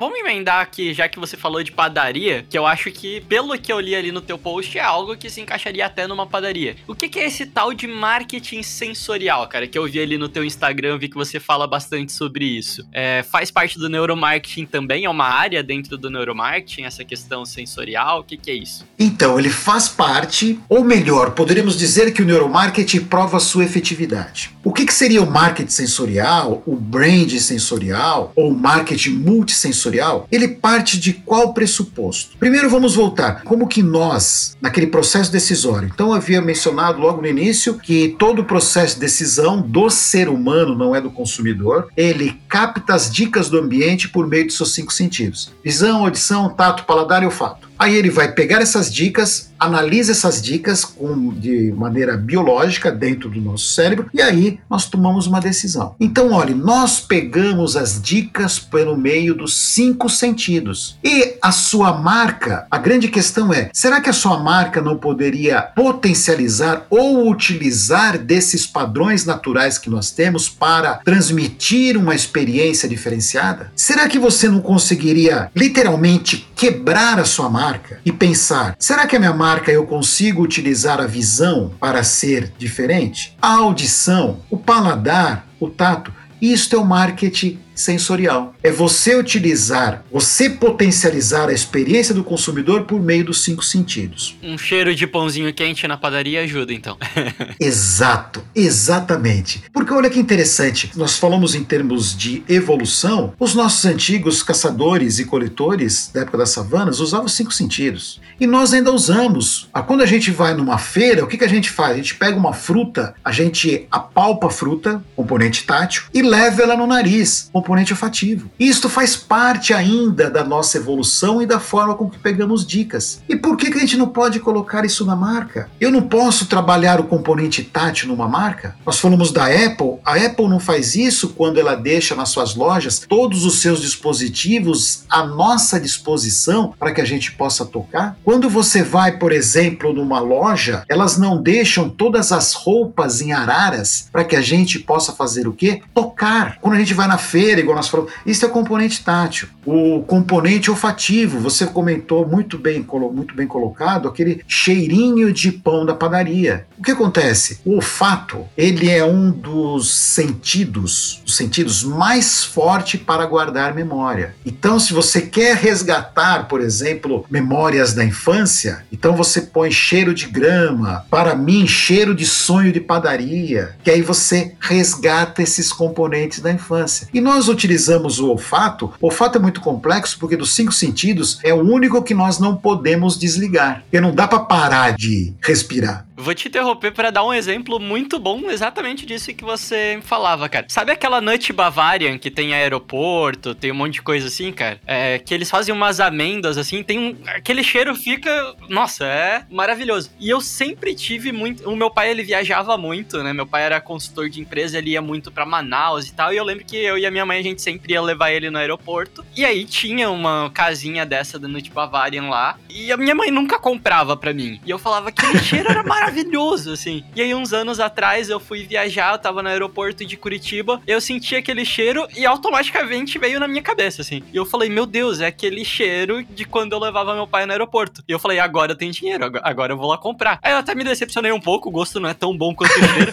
Vamos emendar aqui, já que você falou de padaria, que eu acho que, pelo que eu li ali no teu post, é algo que se encaixaria até numa padaria. O que, que é esse tal de marketing sensorial, cara? Que eu vi ali no teu Instagram, vi que você fala bastante sobre isso. É, faz parte do neuromarketing também? É uma área dentro do neuromarketing, essa questão sensorial? O que, que é isso? Então, ele faz parte, ou melhor, poderíamos dizer que o neuromarketing prova sua efetividade. O que, que seria o marketing sensorial, o brand sensorial, ou marketing multissensorial? Ele parte de qual pressuposto? Primeiro vamos voltar, como que nós, naquele processo decisório, então havia mencionado logo no início que todo o processo de decisão do ser humano, não é do consumidor, ele capta as dicas do ambiente por meio de seus cinco sentidos: visão, audição, tato, paladar e olfato. Aí ele vai pegar essas dicas, analisa essas dicas com, de maneira biológica dentro do nosso cérebro e aí nós tomamos uma decisão. Então, olhe, nós pegamos as dicas pelo meio dos cinco sentidos. E a sua marca, a grande questão é: será que a sua marca não poderia potencializar ou utilizar desses padrões naturais que nós temos para transmitir uma experiência diferenciada? Será que você não conseguiria literalmente quebrar a sua marca? Marca e pensar: será que a minha marca eu consigo utilizar a visão para ser diferente? A audição, o paladar, o tato. Isto é o marketing sensorial. É você utilizar, você potencializar a experiência do consumidor por meio dos cinco sentidos. Um cheiro de pãozinho quente na padaria ajuda, então. Exato, exatamente. Porque olha que interessante, nós falamos em termos de evolução, os nossos antigos caçadores e coletores da época das savanas usavam os cinco sentidos. E nós ainda usamos. Ah, quando a gente vai numa feira, o que, que a gente faz? A gente pega uma fruta, a gente apalpa a fruta, componente tátil, e leva ela no nariz, componente olfativo. Isto faz parte ainda da nossa evolução e da forma com que pegamos dicas. E por que, que a gente não pode colocar isso na marca? Eu não posso trabalhar o componente tátil numa marca? Nós falamos da Apple, a Apple não faz isso quando ela deixa nas suas lojas todos os seus dispositivos à nossa disposição para que a gente possa tocar? Quando você vai, por exemplo, numa loja, elas não deixam todas as roupas em araras para que a gente possa fazer o quê? Tocar. Quando a gente vai na feira, igual nós falamos, isso é o componente tátil. O componente olfativo, você comentou muito bem, muito bem colocado, aquele cheirinho de pão da padaria. O que acontece? O olfato, ele é um dos sentidos, os sentidos mais forte para guardar memória. Então, se você quer resgatar, por exemplo, memórias da infância, então você põe cheiro de grama, para mim, cheiro de sonho de padaria, que aí você resgata esses componentes da infância. E nós utilizamos o olfato, o olfato é muito complexo porque dos cinco sentidos é o único que nós não podemos desligar. Porque não dá para parar de respirar. Vou te interromper para dar um exemplo muito bom exatamente disso que você falava, cara. Sabe aquela Nut Bavarian que tem aeroporto, tem um monte de coisa assim, cara? É, que eles fazem umas amêndoas assim, tem um. Aquele cheiro fica. Nossa, é maravilhoso. E eu sempre tive muito. O meu pai, ele viajava muito, né? Meu pai era consultor de empresa, ele ia muito para Manaus e tal. E eu lembro que eu e a minha mãe, a gente sempre ia levar ele no aeroporto. E aí tinha uma casinha dessa da Nut Bavarian lá. E a minha mãe nunca comprava para mim. E eu falava que aquele cheiro era maravilhoso maravilhoso, assim. E aí, uns anos atrás, eu fui viajar, eu tava no aeroporto de Curitiba, eu senti aquele cheiro e automaticamente veio na minha cabeça, assim. E eu falei, meu Deus, é aquele cheiro de quando eu levava meu pai no aeroporto. E eu falei, agora eu tenho dinheiro, agora eu vou lá comprar. Aí eu até me decepcionei um pouco, o gosto não é tão bom quanto o cheiro.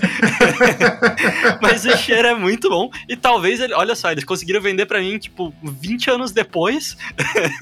Mas o cheiro é muito bom. E talvez, ele, olha só, eles conseguiram vender para mim, tipo, 20 anos depois.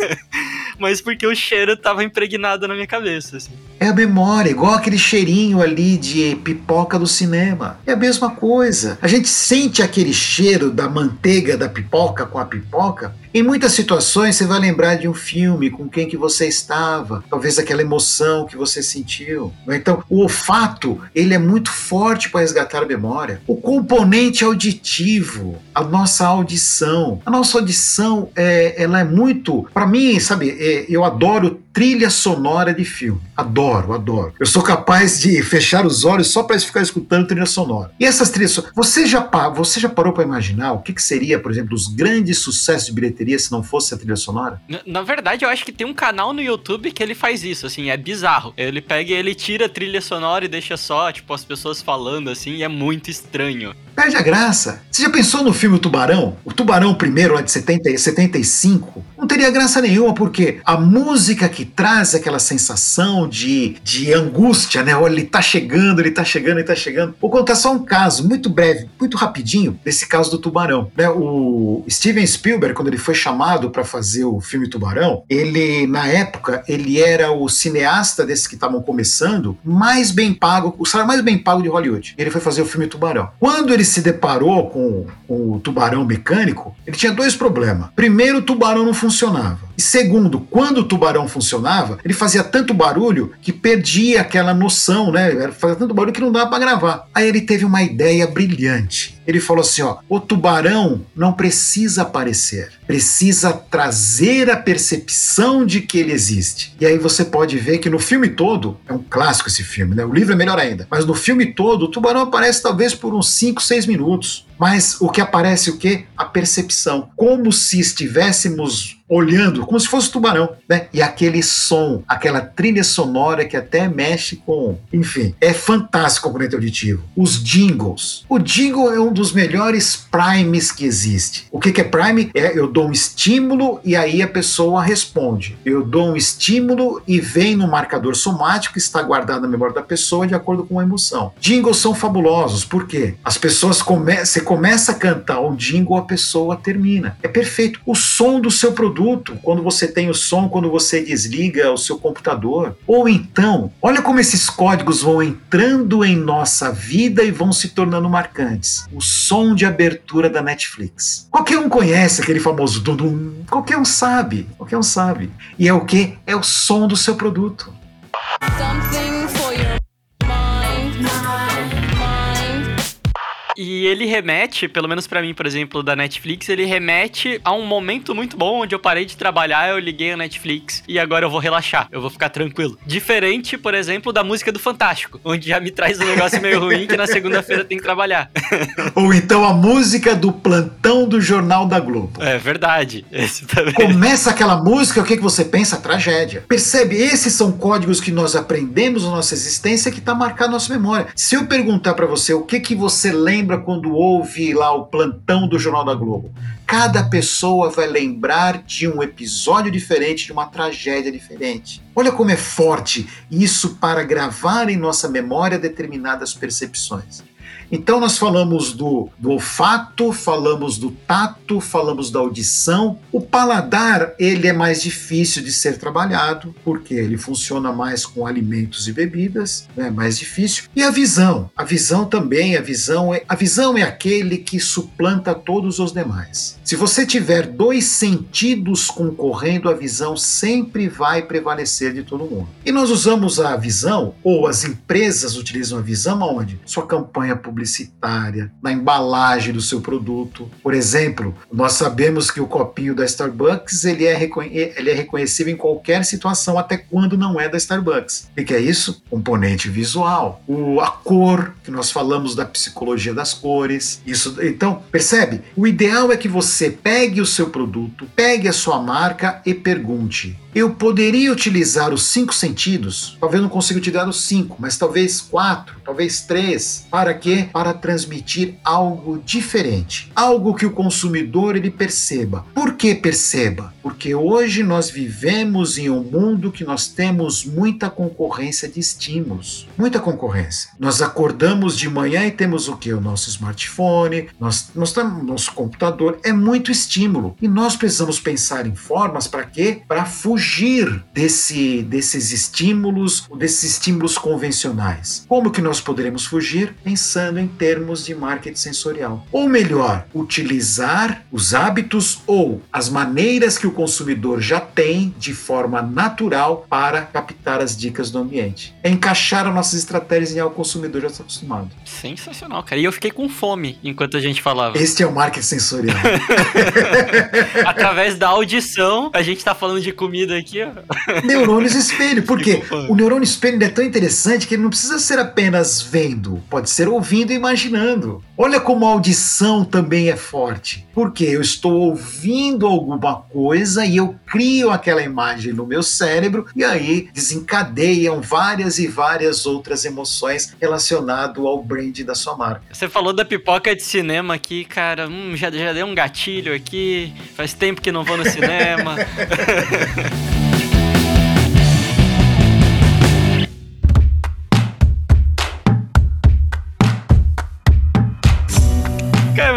Mas porque o cheiro tava impregnado na minha cabeça, assim. É a memória, igual aquele cheirinho ali de pipoca do cinema. É a mesma coisa. A gente sente aquele cheiro da manteiga da pipoca com a pipoca em muitas situações você vai lembrar de um filme com quem que você estava, talvez aquela emoção que você sentiu. Então, o olfato, ele é muito forte para resgatar a memória. O componente auditivo, a nossa audição. A nossa audição, é, ela é muito, para mim, sabe, é, eu adoro trilha sonora de filme. Adoro, adoro. Eu sou capaz de fechar os olhos só para ficar escutando trilha sonora. E essas trilhas, você já, você já parou para imaginar o que, que seria, por exemplo, os grandes sucessos de bilheteria teria se não fosse a trilha sonora? Na, na, verdade, eu acho que tem um canal no YouTube que ele faz isso, assim, é bizarro. Ele pega e ele tira a trilha sonora e deixa só, tipo, as pessoas falando, assim, e é muito estranho. Perde a graça. Você já pensou no filme Tubarão? O Tubarão primeiro, lá de 70, 75? Não teria graça nenhuma, porque a música que traz aquela sensação de, de angústia, né? Olha, ele tá chegando, ele tá chegando, ele tá chegando. Vou contar só um caso, muito breve, muito rapidinho, desse caso do Tubarão. Né? O Steven Spielberg, quando ele foi chamado para fazer o filme Tubarão, ele, na época, ele era o cineasta desses que estavam começando, mais bem pago, o salário mais bem pago de Hollywood. Ele foi fazer o filme Tubarão. Quando ele se deparou com, com o tubarão mecânico, ele tinha dois problemas. Primeiro, o tubarão não funcionava. E segundo, quando o tubarão funcionava, ele fazia tanto barulho que perdia aquela noção, né? Fazia tanto barulho que não dava para gravar. Aí ele teve uma ideia brilhante. Ele falou assim: ó, o tubarão não precisa aparecer, precisa trazer a percepção de que ele existe. E aí você pode ver que no filme todo, é um clássico esse filme, né? O livro é melhor ainda, mas no filme todo, o tubarão aparece talvez por uns 5, 6 minutos. Mas o que aparece o quê? A percepção. Como se estivéssemos olhando, como se fosse um tubarão, né? E aquele som, aquela trilha sonora que até mexe com. Enfim, é fantástico o componente auditivo. Os jingles. O jingle é um dos melhores primes que existe. O que, é prime? É eu dou um estímulo e aí a pessoa responde. Eu dou um estímulo e vem no marcador somático que está guardado na memória da pessoa de acordo com a emoção. Jingles são fabulosos, por quê? As pessoas começam. Começa a cantar um jingle, a pessoa termina. É perfeito. O som do seu produto quando você tem o som, quando você desliga o seu computador. Ou então, olha como esses códigos vão entrando em nossa vida e vão se tornando marcantes. O som de abertura da Netflix. Qualquer um conhece aquele famoso dum, dum qualquer um sabe, qualquer um sabe. E é o que? É o som do seu produto. Something E ele remete, pelo menos para mim, por exemplo, da Netflix, ele remete a um momento muito bom onde eu parei de trabalhar, eu liguei a Netflix e agora eu vou relaxar, eu vou ficar tranquilo. Diferente, por exemplo, da música do Fantástico, onde já me traz um negócio meio ruim que na segunda-feira tem que trabalhar. Ou então a música do plantão do Jornal da Globo. É verdade. Esse também. Começa aquela música, o que, que você pensa? Tragédia. Percebe? Esses são códigos que nós aprendemos na nossa existência que está marcado na nossa memória. Se eu perguntar para você o que, que você lembra lembra quando ouve lá o plantão do Jornal da Globo? Cada pessoa vai lembrar de um episódio diferente, de uma tragédia diferente. Olha como é forte isso para gravar em nossa memória determinadas percepções. Então nós falamos do, do olfato, falamos do tato, falamos da audição. O paladar, ele é mais difícil de ser trabalhado, porque ele funciona mais com alimentos e bebidas, é né? mais difícil. E a visão, a visão também, a visão é, a visão é aquele que suplanta todos os demais. Se você tiver dois sentidos concorrendo, a visão sempre vai prevalecer de todo mundo. E nós usamos a visão, ou as empresas utilizam a visão aonde? Sua campanha publicitária, na embalagem do seu produto. Por exemplo, nós sabemos que o copinho da Starbucks ele é, ele é em qualquer situação, até quando não é da Starbucks. O que é isso? Componente visual. O, a cor, que nós falamos da psicologia das cores. Isso, então, percebe? O ideal é que você pegue o seu produto, pegue a sua marca e pergunte: eu poderia utilizar os cinco sentidos, talvez não consiga utilizar os cinco, mas talvez quatro, talvez três, para quê? Para transmitir algo diferente, algo que o consumidor ele perceba. Por que perceba? Porque hoje nós vivemos em um mundo que nós temos muita concorrência de estímulos, muita concorrência. Nós acordamos de manhã e temos o que? O nosso smartphone, nós, nós temos nosso computador, é muito estímulo e nós precisamos pensar em formas para quê? Para fugir desse, desses estímulos, desses estímulos convencionais. Como que nós poderemos fugir? Pensando em termos de marketing sensorial. Ou melhor, utilizar os hábitos ou as maneiras que o consumidor já tem de forma natural para captar as dicas do ambiente. É encaixar as nossas estratégias em algo que o consumidor já está acostumado. Sensacional, cara. E eu fiquei com fome enquanto a gente falava. Este é o marketing sensorial. Através da audição, a gente está falando de comida aqui, ó. Neurônios espelho, porque o neurônio espelho é tão interessante que ele não precisa ser apenas vendo, pode ser ouvindo e imaginando. Olha como a audição também é forte, porque eu estou ouvindo alguma coisa e eu crio aquela imagem no meu cérebro e aí desencadeiam várias e várias outras emoções relacionado ao brand da sua marca. Você falou da pipoca de cinema aqui, cara, hum, já, já deu um gatilho aqui, faz tempo que não vou no cinema.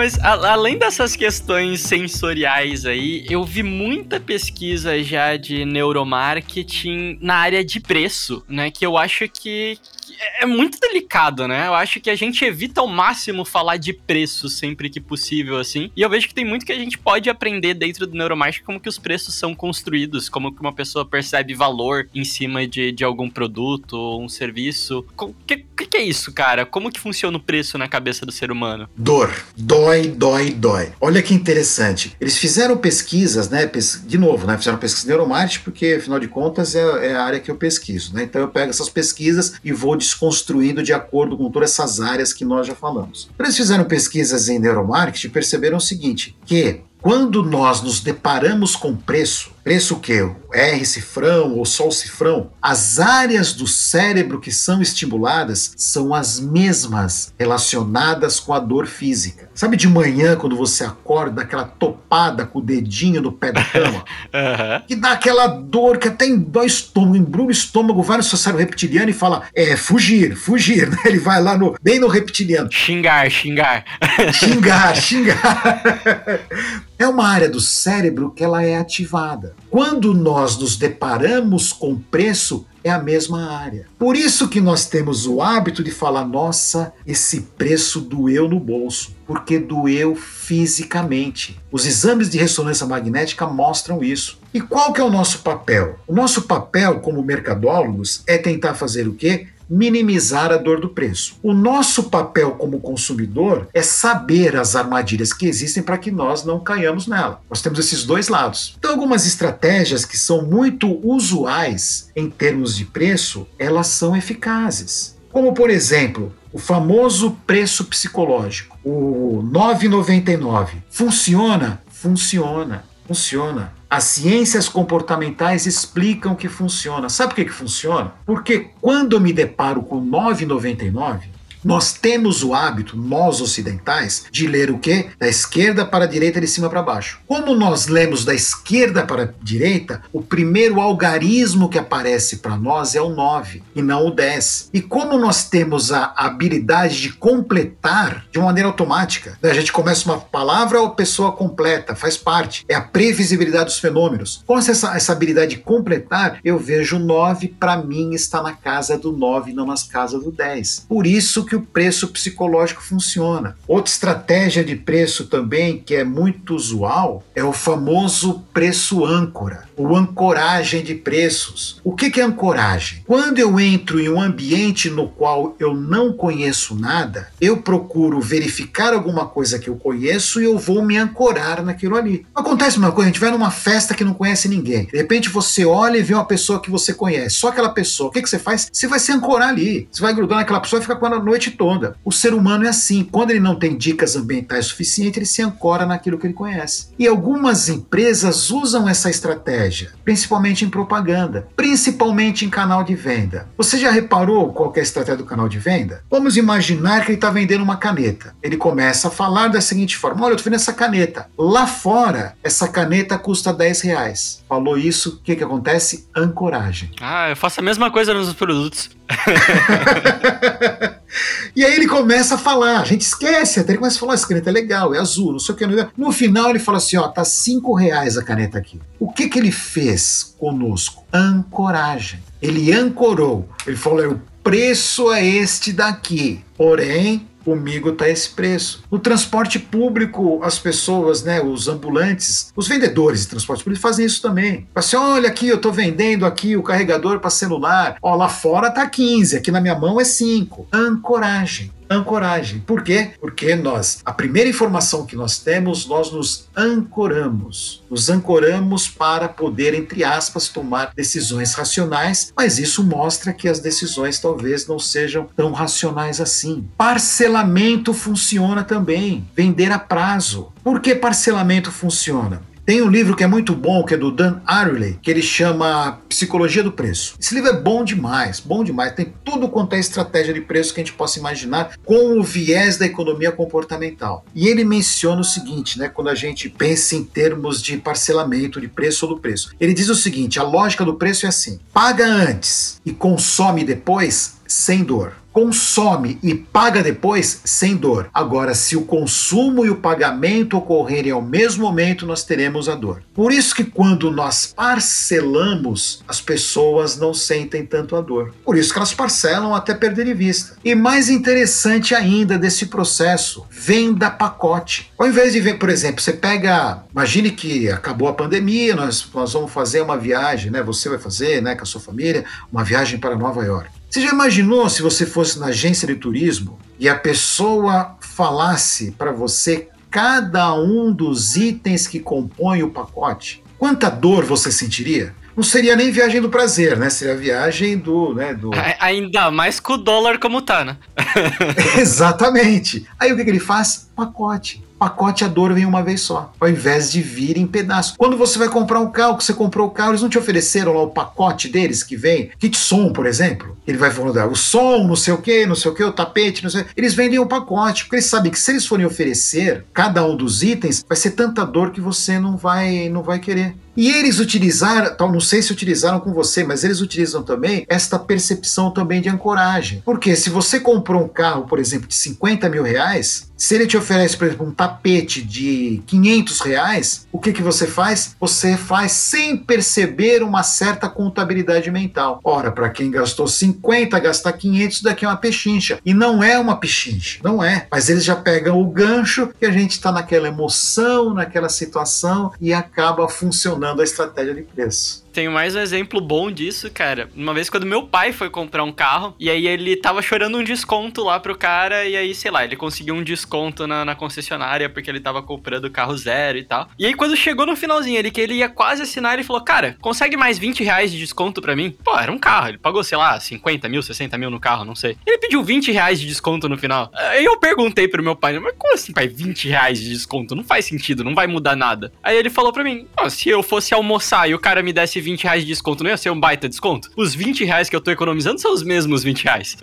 mas a, além dessas questões sensoriais aí, eu vi muita pesquisa já de neuromarketing na área de preço, né? Que eu acho que, é, é muito delicado, né? Eu acho que a gente evita ao máximo falar de preço sempre que possível, assim. E eu vejo que tem muito que a gente pode aprender dentro do neuromarketing, como que os preços são construídos, como que uma pessoa percebe valor em cima de, de algum produto ou um serviço. O que, que, que é isso, cara? Como que funciona o preço na cabeça do ser humano? Dor. Dói, dói, dói. Olha que interessante. Eles fizeram pesquisas, né? De novo, né? Fizeram pesquisa neuromarketing, porque afinal de contas é, é a área que eu pesquiso, né? Então eu pego essas pesquisas e vou desconstruindo de acordo com todas essas áreas que nós já falamos. Eles fizeram pesquisas em neuromarketing e perceberam o seguinte, que quando nós nos deparamos com preço, preço o quê? R cifrão ou sol cifrão, as áreas do cérebro que são estimuladas são as mesmas relacionadas com a dor física. Sabe de manhã, quando você acorda, aquela topada com o dedinho no pé da cama? uhum. Que dá aquela dor que até dói o estômago, embrulha o estômago, vai no seu cérebro reptiliano e fala, é, fugir, fugir, né? Ele vai lá no, bem no reptiliano. Xingar, xingar. Xingar, xingar. É uma área do cérebro que ela é ativada. Quando nós nos deparamos com preço, é a mesma área. Por isso que nós temos o hábito de falar: nossa, esse preço doeu no bolso, porque doeu fisicamente. Os exames de ressonância magnética mostram isso. E qual que é o nosso papel? O nosso papel como mercadólogos é tentar fazer o quê? Minimizar a dor do preço. O nosso papel como consumidor é saber as armadilhas que existem para que nós não caiamos nela. Nós temos esses dois lados. Então, algumas estratégias que são muito usuais em termos de preço, elas são eficazes. Como, por exemplo, o famoso preço psicológico, o 9,99. Funciona? Funciona. Funciona. As ciências comportamentais explicam que funciona. Sabe por que, que funciona? Porque quando eu me deparo com 9,99, Nós temos o hábito, nós ocidentais, de ler o quê? Da esquerda para a direita, de cima para baixo. Como nós lemos da esquerda para a direita, o primeiro algarismo que aparece para nós é o 9 e não o 10. E como nós temos a habilidade de completar de uma maneira automática, né? a gente começa uma palavra, a pessoa completa, faz parte, é a previsibilidade dos fenômenos. Com essa, essa habilidade de completar, eu vejo o 9 para mim está na casa do 9, não nas casas do 10. Por isso que o preço psicológico funciona. Outra estratégia de preço também que é muito usual é o famoso preço âncora, ou ancoragem de preços. O que é ancoragem? Quando eu entro em um ambiente no qual eu não conheço nada, eu procuro verificar alguma coisa que eu conheço e eu vou me ancorar naquilo ali. Acontece uma coisa, a gente vai numa festa que não conhece ninguém. De repente você olha e vê uma pessoa que você conhece, só aquela pessoa. O que, você faz? Você vai se ancorar ali. Você vai grudar naquela pessoa e fica com ela a noite toda. O ser humano é assim. Quando ele não tem dicas ambientais suficientes, ele se ancora naquilo que ele conhece. E algumas empresas usam essa estratégia, principalmente em propaganda, principalmente em canal de venda. Você já reparou qual é a estratégia do canal de venda? Vamos imaginar que ele está vendendo uma caneta. Ele começa a falar da seguinte forma: Olha, eu estou vendo essa caneta. Lá fora, essa caneta custa 10 reais. Falou isso, o que, que acontece? Ancoragem. Ah, eu faço a mesma coisa nos produtos. e aí ele começa a falar, a gente esquece, até ele começa a falar, essa caneta é legal, é azul, não sei o que. No final ele fala assim, ó, tá cinco reais a caneta aqui. O que que ele fez conosco? Ancoragem. Ele ancorou. Ele falou, o preço é este daqui. Porém, comigo está esse preço. No transporte público, as pessoas, né, os ambulantes, os vendedores de transporte público fazem isso também. Assim, olha aqui, eu estou vendendo aqui o carregador para celular. Ó, lá fora tá 15, aqui na minha mão é 5. Ancoragem ancoragem. Por quê? Porque nós, a primeira informação que nós temos, nós nos ancoramos. Nos ancoramos para poder, entre aspas, tomar decisões racionais, mas isso mostra que as decisões talvez não sejam tão racionais assim. Parcelamento funciona também, vender a prazo. Por que parcelamento funciona? Tem um livro que é muito bom, que é do Dan Ariely, que ele chama Psicologia do Preço. Esse livro é bom demais, bom demais. Tem tudo quanto é estratégia de preço que a gente possa imaginar com o viés da economia comportamental. E ele menciona o seguinte, né, quando a gente pensa em termos de parcelamento de preço ou do preço. Ele diz o seguinte, a lógica do preço é assim: paga antes e consome depois sem dor consome e paga depois sem dor. Agora, se o consumo e o pagamento ocorrerem ao mesmo momento, nós teremos a dor. Por isso que quando nós parcelamos, as pessoas não sentem tanto a dor. Por isso que elas parcelam até perderem vista. E mais interessante ainda desse processo, venda pacote. Ao invés de ver, por exemplo, você pega, imagine que acabou a pandemia, nós, nós vamos fazer uma viagem, né? Você vai fazer, né, com a sua família, uma viagem para Nova York. Você já imaginou se você fosse na agência de turismo e a pessoa falasse para você cada um dos itens que compõem o pacote? Quanta dor você sentiria? Não seria nem viagem do prazer, né? Seria viagem do, né, do... Ainda mais com o dólar como tá, né? Exatamente. Aí o que, que ele faz? Pacote pacote a dor vem uma vez só, ao invés de vir em pedaços. Quando você vai comprar um carro, que você comprou o carro, eles não te ofereceram lá o pacote deles que vem, kit som, por exemplo. Ele vai falando, ah, o som, não sei o que, não sei o que, o tapete, não sei. Eles vendem o pacote, porque eles sabem que se eles forem oferecer cada um dos itens, vai ser tanta dor que você não vai, não vai querer. E eles utilizaram, tal, não sei se utilizaram com você, mas eles utilizam também esta percepção também de ancoragem. Porque se você comprou um carro, por exemplo, de 50 mil reais, se ele te oferece, por exemplo, um de 500 reais, o que, que você faz? Você faz sem perceber uma certa contabilidade mental. Ora, para quem gastou 50, gastar 500, daqui é uma pechincha. E não é uma pechincha, não é. Mas eles já pegam o gancho que a gente está naquela emoção, naquela situação e acaba funcionando a estratégia de preço tenho mais um exemplo bom disso, cara. Uma vez quando meu pai foi comprar um carro, e aí ele tava chorando um desconto lá pro cara, e aí, sei lá, ele conseguiu um desconto na, na concessionária porque ele tava comprando carro zero e tal. E aí, quando chegou no finalzinho, ele que ele ia quase assinar, ele falou: Cara, consegue mais 20 reais de desconto para mim? Pô, era um carro. Ele pagou, sei lá, 50 mil, 60 mil no carro, não sei. Ele pediu 20 reais de desconto no final. Aí eu perguntei pro meu pai: Mas como assim, pai, 20 reais de desconto? Não faz sentido, não vai mudar nada. Aí ele falou pra mim: se eu fosse almoçar e o cara me desse 20 reais de desconto não ia ser um baita desconto? Os 20 reais que eu tô economizando são os mesmos 20 reais.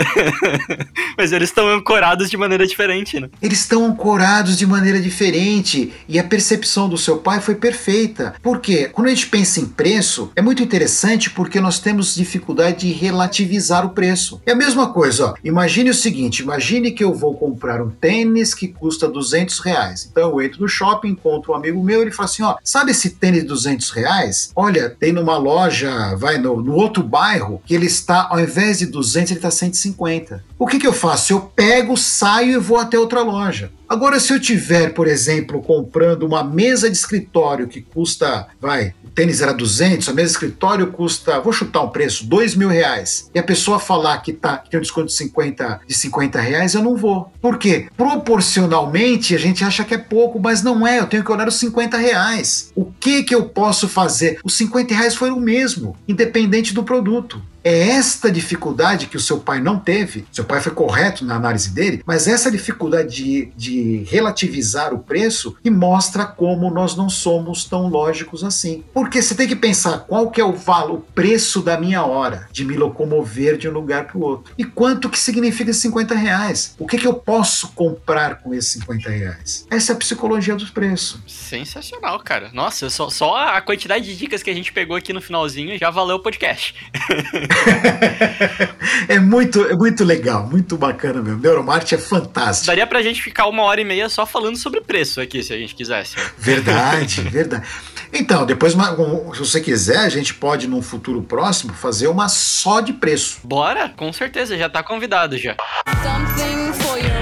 Mas eles estão ancorados de maneira diferente, né? Eles estão ancorados de maneira diferente e a percepção do seu pai foi perfeita. Por quê? Quando a gente pensa em preço, é muito interessante porque nós temos dificuldade de relativizar o preço. É a mesma coisa, ó. Imagine o seguinte: imagine que eu vou comprar um tênis que custa 200 reais. Então eu entro no shopping, encontro um amigo meu, ele fala assim: ó, sabe esse tênis de 200 reais? Olha, tem numa loja, vai no, no outro bairro, que ele está, ao invés de 200, ele está 150. O que, que eu faço? Eu pego, saio e vou até outra loja. Agora, se eu tiver, por exemplo, comprando uma mesa de escritório que custa, vai, o tênis era 200, a mesa de escritório custa, vou chutar um preço, 2 mil reais, e a pessoa falar que, tá, que tem um desconto de 50, de 50 reais, eu não vou. Por quê? Proporcionalmente, a gente acha que é pouco, mas não é, eu tenho que olhar os 50 reais. O que que eu posso fazer? Os 50 reais foi o mesmo, independente do produto. É esta dificuldade que o seu pai não teve, seu pai foi correto na análise dele, mas essa dificuldade de, de relativizar o preço e mostra como nós não somos tão lógicos assim. Porque você tem que pensar qual que é o valor, o preço da minha hora de me locomover de um lugar para o outro. E quanto que significa 50 reais? O que, que eu posso comprar com esses 50 reais? Essa é a psicologia dos preços. Sensacional, cara. Nossa, só, só a quantidade de dicas que a gente pegou aqui no finalzinho já valeu o podcast. é, muito, é muito legal, muito bacana mesmo. Neuromart é fantástico. Daria pra gente ficar uma hora e meia só falando sobre preço aqui, se a gente quisesse. Verdade, verdade. Então, depois, se você quiser, a gente pode, num futuro próximo, fazer uma só de preço. Bora, com certeza, já tá convidado já. Something for your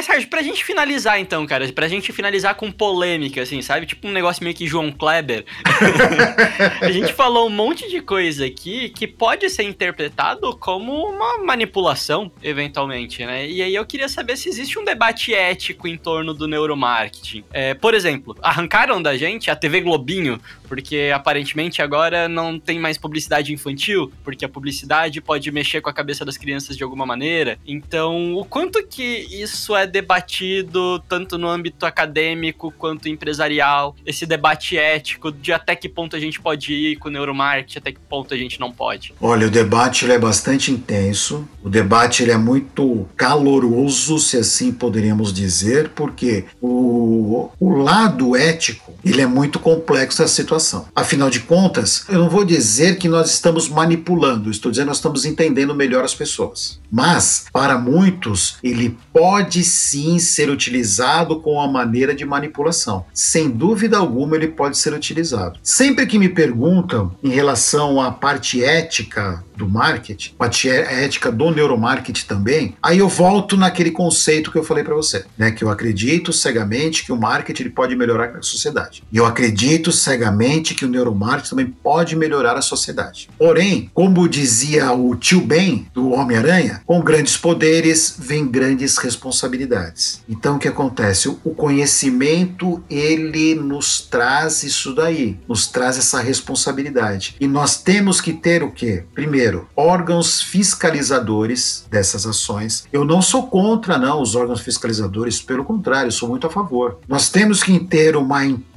Mas, Sérgio, pra gente finalizar então, cara, pra gente finalizar com polêmica, assim, sabe? Tipo um negócio meio que João Kleber. a gente falou um monte de coisa aqui que pode ser interpretado como uma manipulação, eventualmente, né? E aí eu queria saber se existe um debate ético em torno do neuromarketing. É, por exemplo, arrancaram da gente a TV Globinho, porque aparentemente agora não tem mais publicidade infantil, porque a publicidade pode mexer com a cabeça das crianças de alguma maneira. Então, o quanto que isso é debatido tanto no âmbito acadêmico quanto empresarial, esse debate ético de até que ponto a gente pode ir com o neuromarketing, até que ponto a gente não pode. Olha, o debate ele é bastante intenso, o debate ele é muito caloroso, se assim poderíamos dizer, porque o, o lado ético ele é muito complexo essa situação. Afinal de contas, eu não vou dizer que nós estamos manipulando, estou dizendo que nós estamos entendendo melhor as pessoas. Mas, para muitos, ele pode sim ser utilizado com a maneira de manipulação. Sem dúvida alguma, ele pode ser utilizado. Sempre que me perguntam em relação à parte ética do marketing, parte é, ética do neuromarketing também, aí eu volto naquele conceito que eu falei para você, né? Que eu acredito cegamente que o marketing ele pode melhorar a sociedade. E eu acredito cegamente que o neuromarketing também pode melhorar a sociedade. Porém, como dizia o tio Ben do Homem-Aranha, com grandes poderes vem grandes responsabilidades. Então o que acontece? O conhecimento ele nos traz isso daí, nos traz essa responsabilidade. E nós temos que ter o quê? Primeiro, órgãos fiscalizadores dessas ações. Eu não sou contra não os órgãos fiscalizadores, pelo contrário, sou muito a favor. Nós temos que ter uma imprensa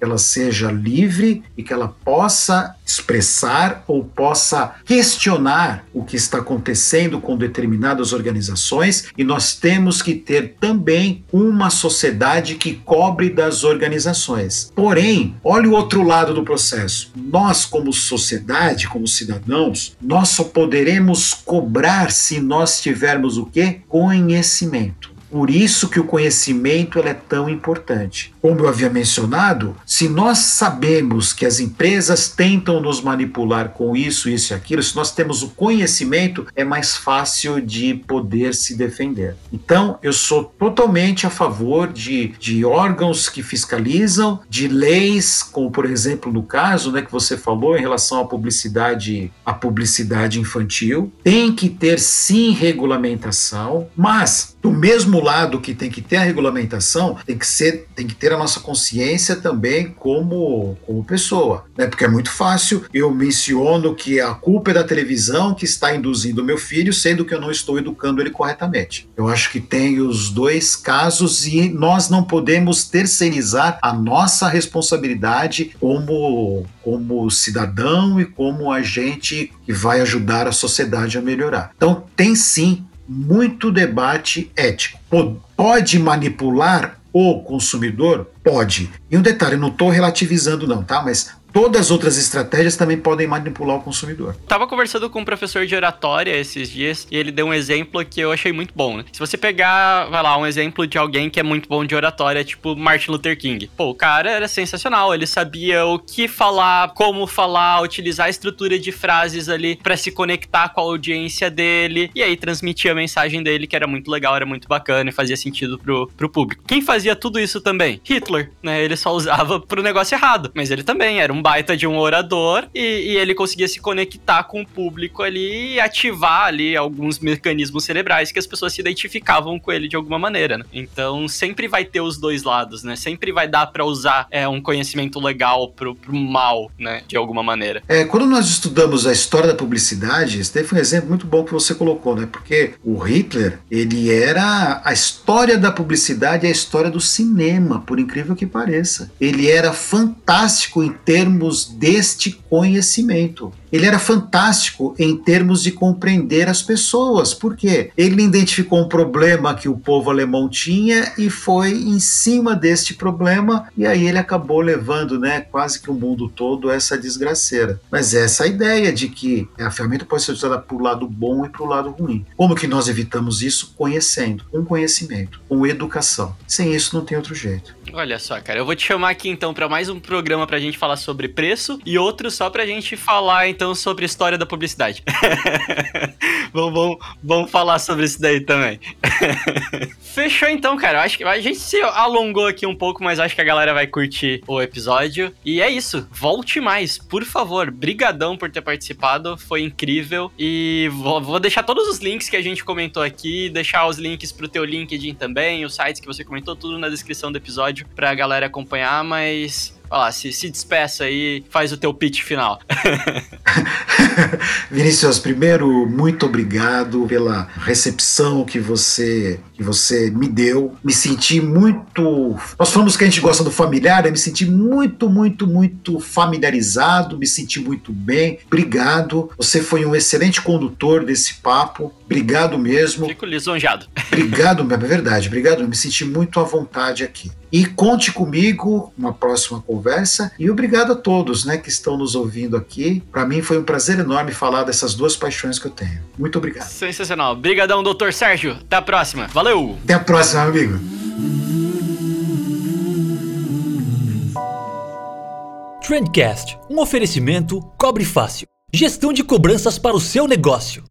ela seja livre e que ela possa expressar ou possa questionar o que está acontecendo com determinadas organizações e nós temos que ter também uma sociedade que cobre das organizações. Porém, olha o outro lado do processo. Nós como sociedade, como cidadãos, nós só poderemos cobrar se nós tivermos o que? Conhecimento. Por isso que o conhecimento é tão importante. Como eu havia mencionado, se nós sabemos que as empresas tentam nos manipular com isso, isso e aquilo, se nós temos o conhecimento, é mais fácil de poder se defender. Então, eu sou totalmente a favor de, de órgãos que fiscalizam, de leis, como por exemplo no caso né, que você falou em relação à publicidade, à publicidade infantil. Tem que ter sim regulamentação, mas do mesmo lado que tem que ter a regulamentação, tem que ser, tem que ter a nossa consciência também como, como pessoa, né? Porque é muito fácil eu menciono que a culpa é da televisão que está induzindo o meu filho, sendo que eu não estou educando ele corretamente. Eu acho que tem os dois casos e nós não podemos terceirizar a nossa responsabilidade como como cidadão e como agente que vai ajudar a sociedade a melhorar. Então tem sim muito debate ético. Pode manipular o consumidor? Pode. E um detalhe, não estou relativizando não, tá? Mas todas as outras estratégias também podem manipular o consumidor. Tava conversando com um professor de oratória esses dias e ele deu um exemplo que eu achei muito bom, né? Se você pegar, vai lá, um exemplo de alguém que é muito bom de oratória, tipo Martin Luther King. Pô, o cara era sensacional, ele sabia o que falar, como falar, utilizar a estrutura de frases ali para se conectar com a audiência dele e aí transmitia a mensagem dele que era muito legal, era muito bacana e fazia sentido pro, pro público. Quem fazia tudo isso também? Hitler, né? Ele só usava pro negócio errado, mas ele também era um baita de um orador e, e, ele conseguia se conectar com o público ali e ativar ali alguns mecanismos cerebrais que as pessoas se identificavam com ele de alguma maneira, né? Então sempre vai ter os dois lados, né? Sempre vai dar para usar é, um conhecimento legal pro, pro mal, né? De alguma maneira. É, quando nós estudamos a história da publicidade, esse daí foi um exemplo muito bom que você colocou, né? Porque o Hitler, ele era a história da publicidade, a história do cinema, por incrível que pareça. Ele era fantástico em termos termos deste conhecimento. Ele era fantástico em termos de compreender as pessoas, porque ele identificou um problema que o povo alemão tinha e foi em cima deste problema, e aí ele acabou levando né, quase que o mundo todo essa desgraceira. Mas essa ideia de que a ferramenta pode ser usada para o lado bom e para o lado ruim. Como que nós evitamos isso? Conhecendo, com conhecimento, com educação. Sem isso não tem outro jeito. Olha só, cara, eu vou te chamar aqui então para mais um programa para a gente falar sobre preço e outro só para a gente falar então sobre a história da publicidade. vamos, vamos, vamos falar sobre isso daí também. Fechou então, cara. Acho que a gente se alongou aqui um pouco, mas acho que a galera vai curtir o episódio. E é isso. Volte mais, por favor. Brigadão por ter participado, foi incrível. E vou, vou deixar todos os links que a gente comentou aqui, deixar os links pro teu LinkedIn também, os sites que você comentou, tudo na descrição do episódio pra galera acompanhar, mas Vai lá, se, se despeça aí, faz o teu pitch final. Vinícius, primeiro, muito obrigado pela recepção que você que você me deu. Me senti muito. Nós falamos que a gente gosta do familiar, eu me senti muito, muito, muito familiarizado, me senti muito bem. Obrigado. Você foi um excelente condutor desse papo. Obrigado mesmo. Fico lisonjeado. Obrigado, é verdade. Obrigado. Me senti muito à vontade aqui. E conte comigo uma próxima conversa e obrigado a todos, né, que estão nos ouvindo aqui. Para mim foi um prazer enorme falar dessas duas paixões que eu tenho. Muito obrigado. Sensacional. Obrigadão, doutor Sérgio. Até a próxima. Valeu. Até a próxima, amigo. Trendcast, um oferecimento Cobre Fácil. Gestão de cobranças para o seu negócio.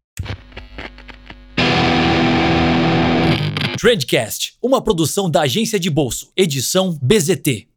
Trendcast, uma produção da agência de bolso, edição BZT.